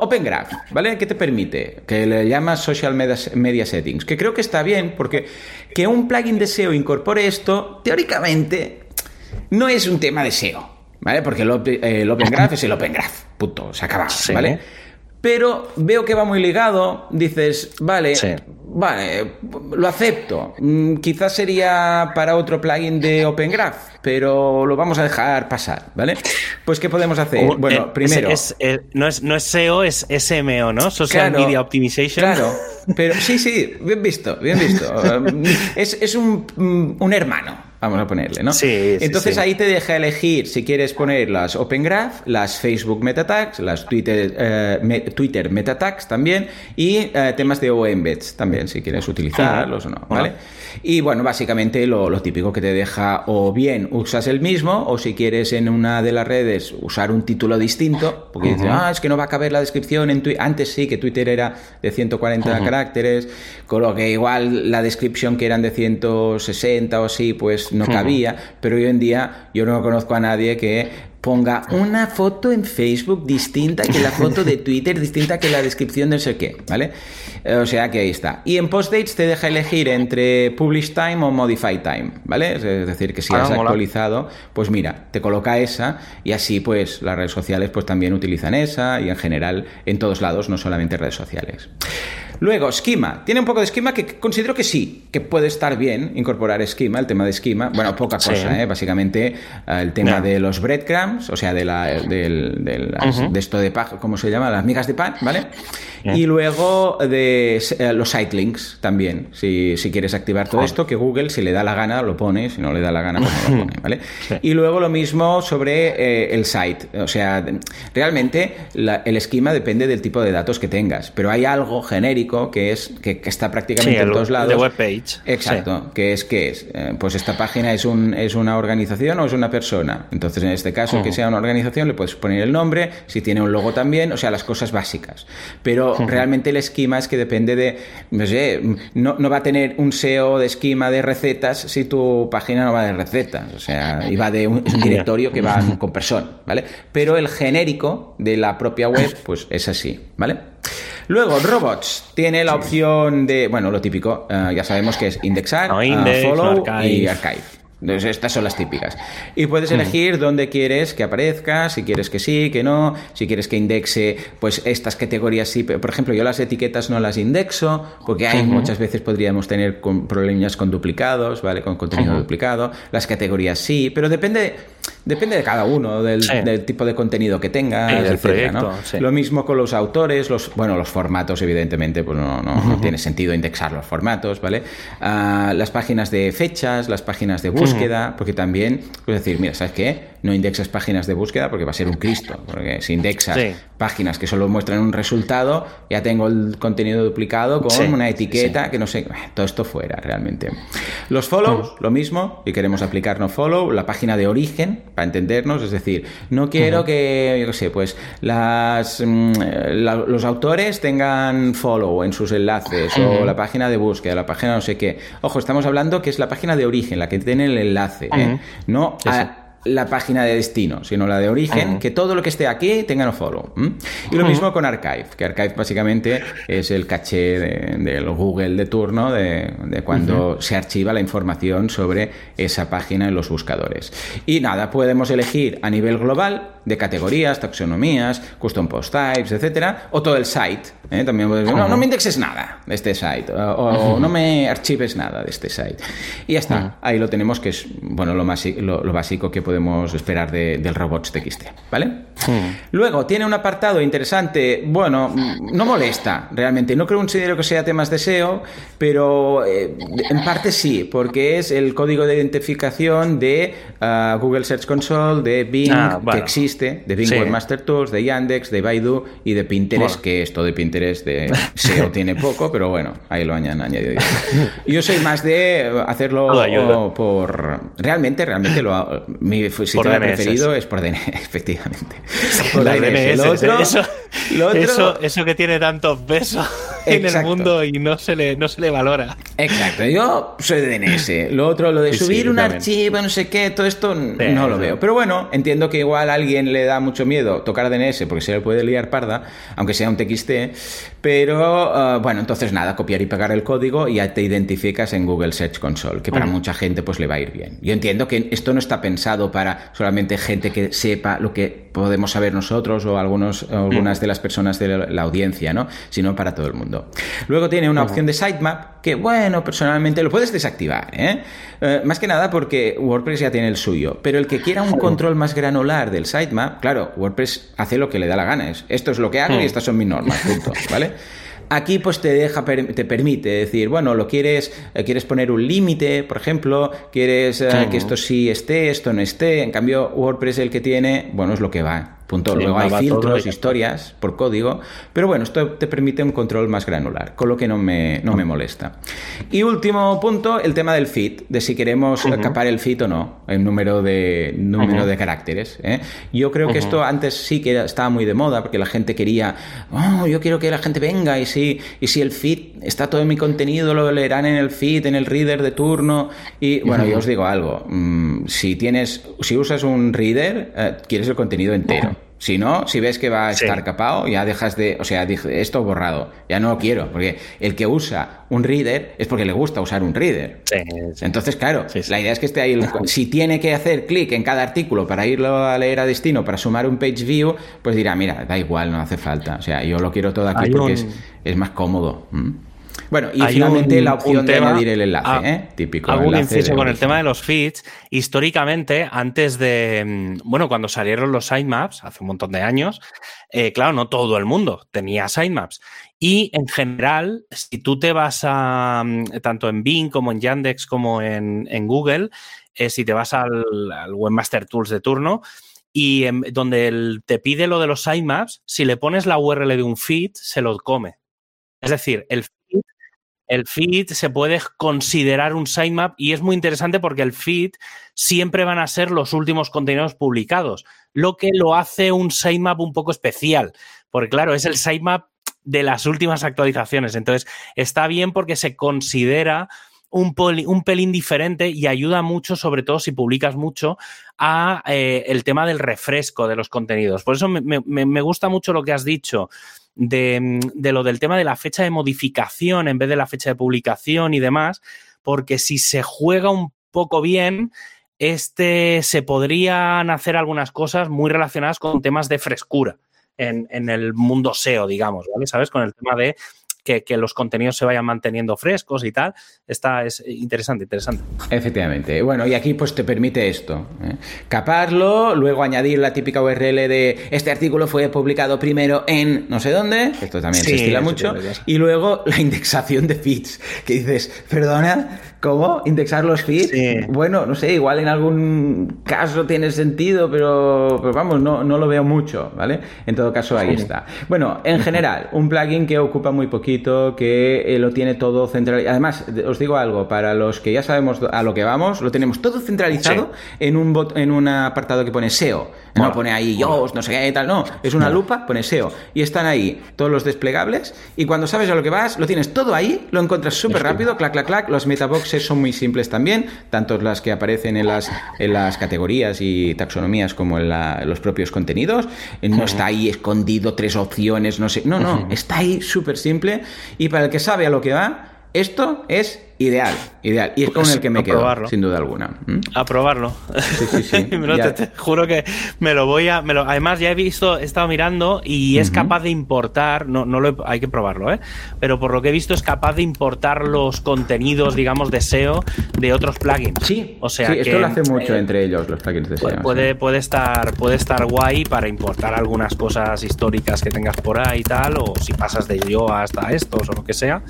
S1: Open Graph, ¿vale? ¿Qué te permite? Que le llamas Social Media, Settings, que creo que está bien porque que un plugin de SEO incorpore esto, teóricamente, no es un tema de SEO, ¿vale? Porque el, Open Graph es el Open Graph, punto, se acaba, ¿vale? Pero veo que va muy ligado, dices, vale, vale, lo acepto. Mm, quizás sería para otro plugin de Open Graph, pero lo vamos a dejar pasar, ¿vale? Pues, ¿qué podemos hacer? bueno, eh, primero.
S2: Eh, no, es, no es SEO, es SMO, ¿no? Social Media Optimization.
S1: Claro, pero sí, sí, bien visto, bien visto. es, es un, mm, un hermano vamos a ponerle, ¿no?
S2: Sí,
S1: Entonces ahí te deja elegir si quieres poner las Open Graph, las Facebook Meta Tags, las Twitter, eh, Twitter Meta Tags también y eh, temas de OEmbeds también, si quieres utilizarlos o no, ¿vale? Y bueno, básicamente lo, típico que te deja o bien usas el mismo o si quieres en una de las redes usar un título distinto, porque dices, ah, es que no va a caber la descripción en Twitter. Antes sí que Twitter era de 140 caracteres, con lo que igual la descripción que eran de 160 o así, pues no cabía, pero hoy en día yo no conozco a nadie que ponga una foto en Facebook distinta que la foto de Twitter, distinta que la descripción de no sé qué, ¿vale? Eh, o sea que ahí está. Y en postdates te deja elegir entre publish time o modify time, ¿vale? Es decir, que si ah, has actualizado, pues mira, te coloca esa y así pues las redes sociales pues también utilizan esa y en general en todos lados, no solamente redes sociales. Luego, esquema. Tiene un poco de esquema que considero que sí, que puede estar bien incorporar esquema, el tema de esquema. Bueno, poca cosa, ¿eh? Básicamente eh, el tema de los breadcrumbs, o sea, de, la, de, esto de pan, ¿cómo se llama? Las migas de pan, ¿vale? Y luego de eh, los sitelinks también. Si, quieres activar todo esto, que Google, si le da la gana, lo pone, si no le da la gana, pues no lo pone, ¿vale? Y luego lo mismo sobre el site. O sea, realmente el esquema depende del tipo de datos que tengas, pero hay algo genérico que es que, está prácticamente en todos lados.
S2: De webpage.
S1: Exacto, que es que es, eh, pues esta página es un es una organización o es una persona. Entonces, en este caso, que sea una organización, le puedes poner el nombre, si tiene un logo también, o sea, las cosas básicas. Pero realmente el esquema es que depende de, no sé, no, no va a tener un SEO de esquema de recetas si tu página no va de recetas, o sea, y va de un, directorio que va con persona, ¿vale? Pero el genérico de la propia web, pues es así, ¿vale? Luego, robots. Tiene la opción de, bueno, lo típico, uh, ya sabemos que es indexar,
S2: no, index,
S1: uh, follow
S2: archive.
S1: y archive. Entonces, estas son las típicas. Y puedes elegir mm. dónde quieres que aparezca, si quieres que sí, que no, si quieres que indexe, pues estas categorías sí. Por ejemplo, yo las etiquetas no las indexo, porque hay uh -huh. muchas veces podríamos tener con problemas con duplicados, ¿vale? Con contenido uh -huh. duplicado. Las categorías sí, pero depende, depende de cada uno, del, sí. del tipo de contenido que tengas,
S2: sí,
S1: etcétera,
S2: proyecto,
S1: ¿no?
S2: sí.
S1: Lo mismo con los autores, los, bueno, los formatos, evidentemente, pues no, no, uh -huh. no tiene sentido indexar los formatos, ¿vale? Uh, las páginas de fechas, las páginas de búsqueda, porque también puedes decir, mira, ¿sabes qué? No indexas páginas de búsqueda porque va a ser un Cristo. Porque si indexas sí. páginas que solo muestran un resultado, ya tengo el contenido duplicado con sí, una etiqueta sí, que no sé. Todo esto fuera realmente. Los follows, lo mismo, y queremos aplicar no follow, la página de origen, para entendernos, es decir, no quiero uh -huh. que, yo qué sé, pues las, mm, la, los autores tengan follow en sus enlaces, uh -huh. o la página de búsqueda, la página no sé qué. Ojo, estamos hablando que es la página de origen, la que tiene el enlace. Uh -huh. ¿eh? no a la página de destino, sino la de origen, uh -huh. que todo lo que esté aquí tenga no follow. ¿Mm? Y lo uh -huh. mismo con Archive, que Archive básicamente es el caché del de, de Google de turno de, de cuando uh -huh. se archiva la información sobre esa página en los buscadores. Y nada, podemos elegir a nivel global de categorías, taxonomías, custom post types, etcétera, o todo el site. ¿eh? También puedes decir, no, no me indexes nada de este site, o, o no me archives nada de este site. Y ya está, ahí lo tenemos, que es bueno lo, más, lo, lo básico que podemos esperar de, del robots.txt, ¿vale? Hmm. Luego, tiene un apartado interesante, bueno, no molesta realmente, no creo considero que sea temas de SEO, pero eh, en parte sí, porque es el código de identificación de uh, Google Search Console, de Bing, ah, bueno. que existe, de Bing sí. Webmaster Tools, de Yandex, de Baidu y de Pinterest, bueno. que esto de Pinterest de SEO tiene poco, pero bueno, ahí lo han añadido. Yo soy más de hacerlo por... Realmente, realmente lo... Mi sitio preferido es por DNS, efectivamente.
S2: Por la DNS. Lo otro, eso, lo otro... Eso, eso, que tiene tanto peso en el mundo y no se, le, no se le valora.
S1: Exacto. Yo soy de DNS. Lo otro, lo de sí, subir sí, un también. archivo, no sé qué, todo esto sí, no lo veo. Pero bueno, entiendo que igual a alguien le da mucho miedo tocar DNS porque se le puede liar parda, aunque sea un TXT. Pero uh, bueno, entonces nada, copiar y pegar el código y ya te identificas en Google Search Console, que para mm. mucha gente pues le va a ir bien. Yo entiendo que esto no está pensado para solamente gente que sepa lo que podemos saber nosotros o algunos, algunas mm. de las personas de la, la, audiencia, ¿no? Sino para todo el mundo. Luego tiene una opción de sitemap que, bueno, personalmente lo puedes desactivar, ¿eh? ¿eh? Más que nada porque WordPress ya tiene el suyo, pero el que quiera un control más granular del sitemap, claro, WordPress hace lo que le da la gana. Es, esto es lo que hago y estas son mis normas, punto, ¿vale? Aquí pues te deja, te permite decir, bueno, lo quieres, eh, quieres poner un límite, por ejemplo, quieres uh, que esto sí esté, esto no esté. En cambio, WordPress el que tiene, bueno, es lo que va. Punto. Luego hay filtros, historias por código, pero bueno, esto te permite un control más granular, con lo que no me, no me molesta. Y último punto, el tema del feed, de si queremos uh -huh. capar el feed o no, el número de, número uh -huh. de caracteres. ¿eh? Yo creo que uh -huh. esto antes sí que estaba muy de moda, porque la gente quería, oh, yo quiero que la gente venga y si, y si el feed está todo en mi contenido, lo leerán en el feed, en el reader de turno. Y bueno, yo os digo algo, mmm, si tienes, si usas un reader, eh, quieres el contenido entero. Si no, si ves que va a estar sí. capado, ya dejas de. O sea, esto borrado. Ya no lo quiero. Porque el que usa un reader es porque le gusta usar un reader.
S2: Sí,
S1: sí. Entonces, claro, la idea es que esté ahí. El, si tiene que hacer clic en cada artículo para irlo a leer a destino, para sumar un page view, pues dirá, mira, da igual, no hace falta. O sea, yo lo quiero todo aquí Hay porque un... es, es, más cómodo. ¿Mm? Bueno, y Hay finalmente un, la opción de añadir el enlace, a, ¿eh? Típico.
S2: Algún inciso con el tema de los feeds. Históricamente, antes de. Mm, bueno, cuando salieron los sitemaps, hace un montón de años, eh, claro, no todo el mundo tenía sitemaps. Y en general, si tú te vas a. Mm, tanto en Bing como en Yandex como en, en Google, eh, si te vas al, al, Webmaster Tools de turno, y en, donde el, te pide lo de los sitemaps, si le pones la URL de un feed, se lo come. Es decir, el feed el feed se puede considerar un sitemap y es muy interesante porque el feed siempre van a ser los últimos contenidos publicados, lo que lo hace un sitemap un poco especial, porque claro, es el sitemap de las últimas actualizaciones. Entonces, está bien porque se considera un, un, pelín diferente y ayuda mucho, sobre todo si publicas mucho, a eh, el tema del refresco de los contenidos. Por eso me, gusta mucho lo que has dicho de, de, lo del tema de la fecha de modificación en vez de la fecha de publicación y demás, porque si se juega un poco bien, este se podrían hacer algunas cosas muy relacionadas con temas de frescura en, en el mundo SEO, digamos, ¿vale? ¿Sabes? Con el tema de que, los contenidos se vayan manteniendo frescos y tal. Está, es interesante, interesante.
S1: Efectivamente. Bueno, y aquí pues te permite esto. ¿eh? Caparlo, luego añadir la típica URL de este artículo fue publicado primero en no sé dónde, esto también se estila mucho, y luego la indexación de feeds, que dices, perdona, ¿Cómo? ¿Indexar los feeds? Bueno, no sé, igual en algún caso tiene sentido, pero, vamos, no, no, lo veo mucho, ¿vale? En todo caso, ahí está. Bueno, en general, un plugin que ocupa muy poquito, que eh, lo tiene todo centralizado. Además, os digo algo, para los que ya sabemos a lo que vamos, lo tenemos todo centralizado en, un bot, en un apartado que pone SEO. No pone ahí yo, no sé qué tal, no. Es una lupa, pone SEO. Y están ahí todos los desplegables. Y cuando sabes a lo que vas, lo tienes todo ahí, lo encuentras súper rápido, clac, clac, clac. Los metaboxes son muy simples también, tanto las que aparecen en las, en las categorías y taxonomías como en los propios contenidos. No está ahí escondido tres opciones, no sé. No, no, está ahí súper simple. Y para el que sabe a lo que va, esto es Ideal, ideal. Y es con el que me quedo, sin duda alguna.
S2: ¿Mm? A probarlo. Sí, sí, sí. te, juro que me lo voy a. Me lo, además, ya he visto, he estado mirando y es capaz de importar. No, no lo hay que probarlo, ¿eh? Pero por lo que he visto, es capaz de importar los contenidos, digamos, de SEO de otros plugins.
S1: Sí, o sea. esto lo hace mucho eh, entre ellos, los plugins de SEO.
S2: Puede, puede, estar, puede estar guay para importar algunas cosas históricas que tengas por ahí y tal. O si pasas de yo hasta estos o lo que sea,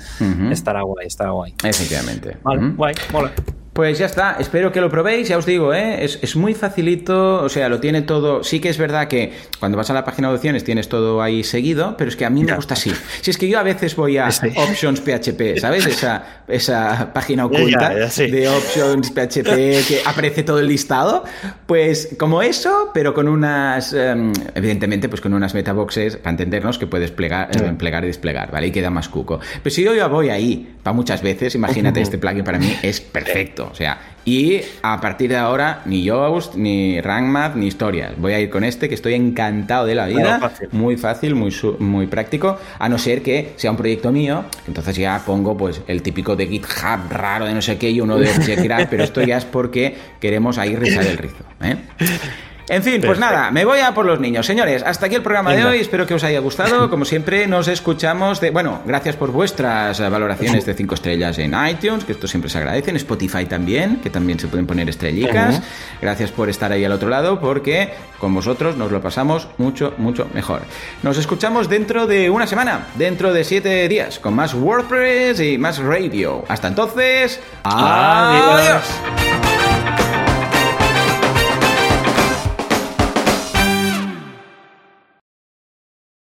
S2: estará guay, estará guay.
S1: Efectivamente.
S2: Vale, guay, mola.
S1: Pues ya está, espero que lo probéis, ya os digo, ¿eh? es, muy facilito, o sea, lo tiene todo, sí que es verdad que cuando vas a la página de opciones tienes todo ahí seguido, pero es que a mí me gusta así. Si es que yo a veces voy a Options PHP, ¿sabes? Esa, esa página oculta de Options PHP que aparece todo el listado, pues como eso, pero con unas, em, evidentemente, pues con unas metaboxes, para entendernos, que puedes plegar, eh, plegar y desplegar, ¿vale? Y queda más cuco. Pero si yo ya voy ahí, para muchas veces, imagínate, este plugin para mí es perfecto. O sea, y a partir de ahora, ni Yoast, ni RankMath, ni historias. Voy a ir con este que estoy encantado de la vida. Muy fácil, muy, muy práctico. A no ser que sea un proyecto mío. Entonces ya pongo pues el típico de GitHub raro de no sé qué y uno de Crack, pero esto ya es porque queremos ahí rizar el rizo. ¿eh? En fin, pues nada, me voy a por los niños. Señores, hasta aquí el programa de hoy. Espero que os haya gustado. Como siempre, nos escuchamos de. Bueno, gracias por vuestras valoraciones de 5 estrellas en iTunes, que esto siempre se agradece. En Spotify también, que también se pueden poner estrellicas. Gracias por estar ahí al otro lado, porque con vosotros nos lo pasamos mucho, mucho mejor. Nos escuchamos dentro de una semana, dentro de 7 días, con más WordPress y más radio. Hasta entonces, adiós.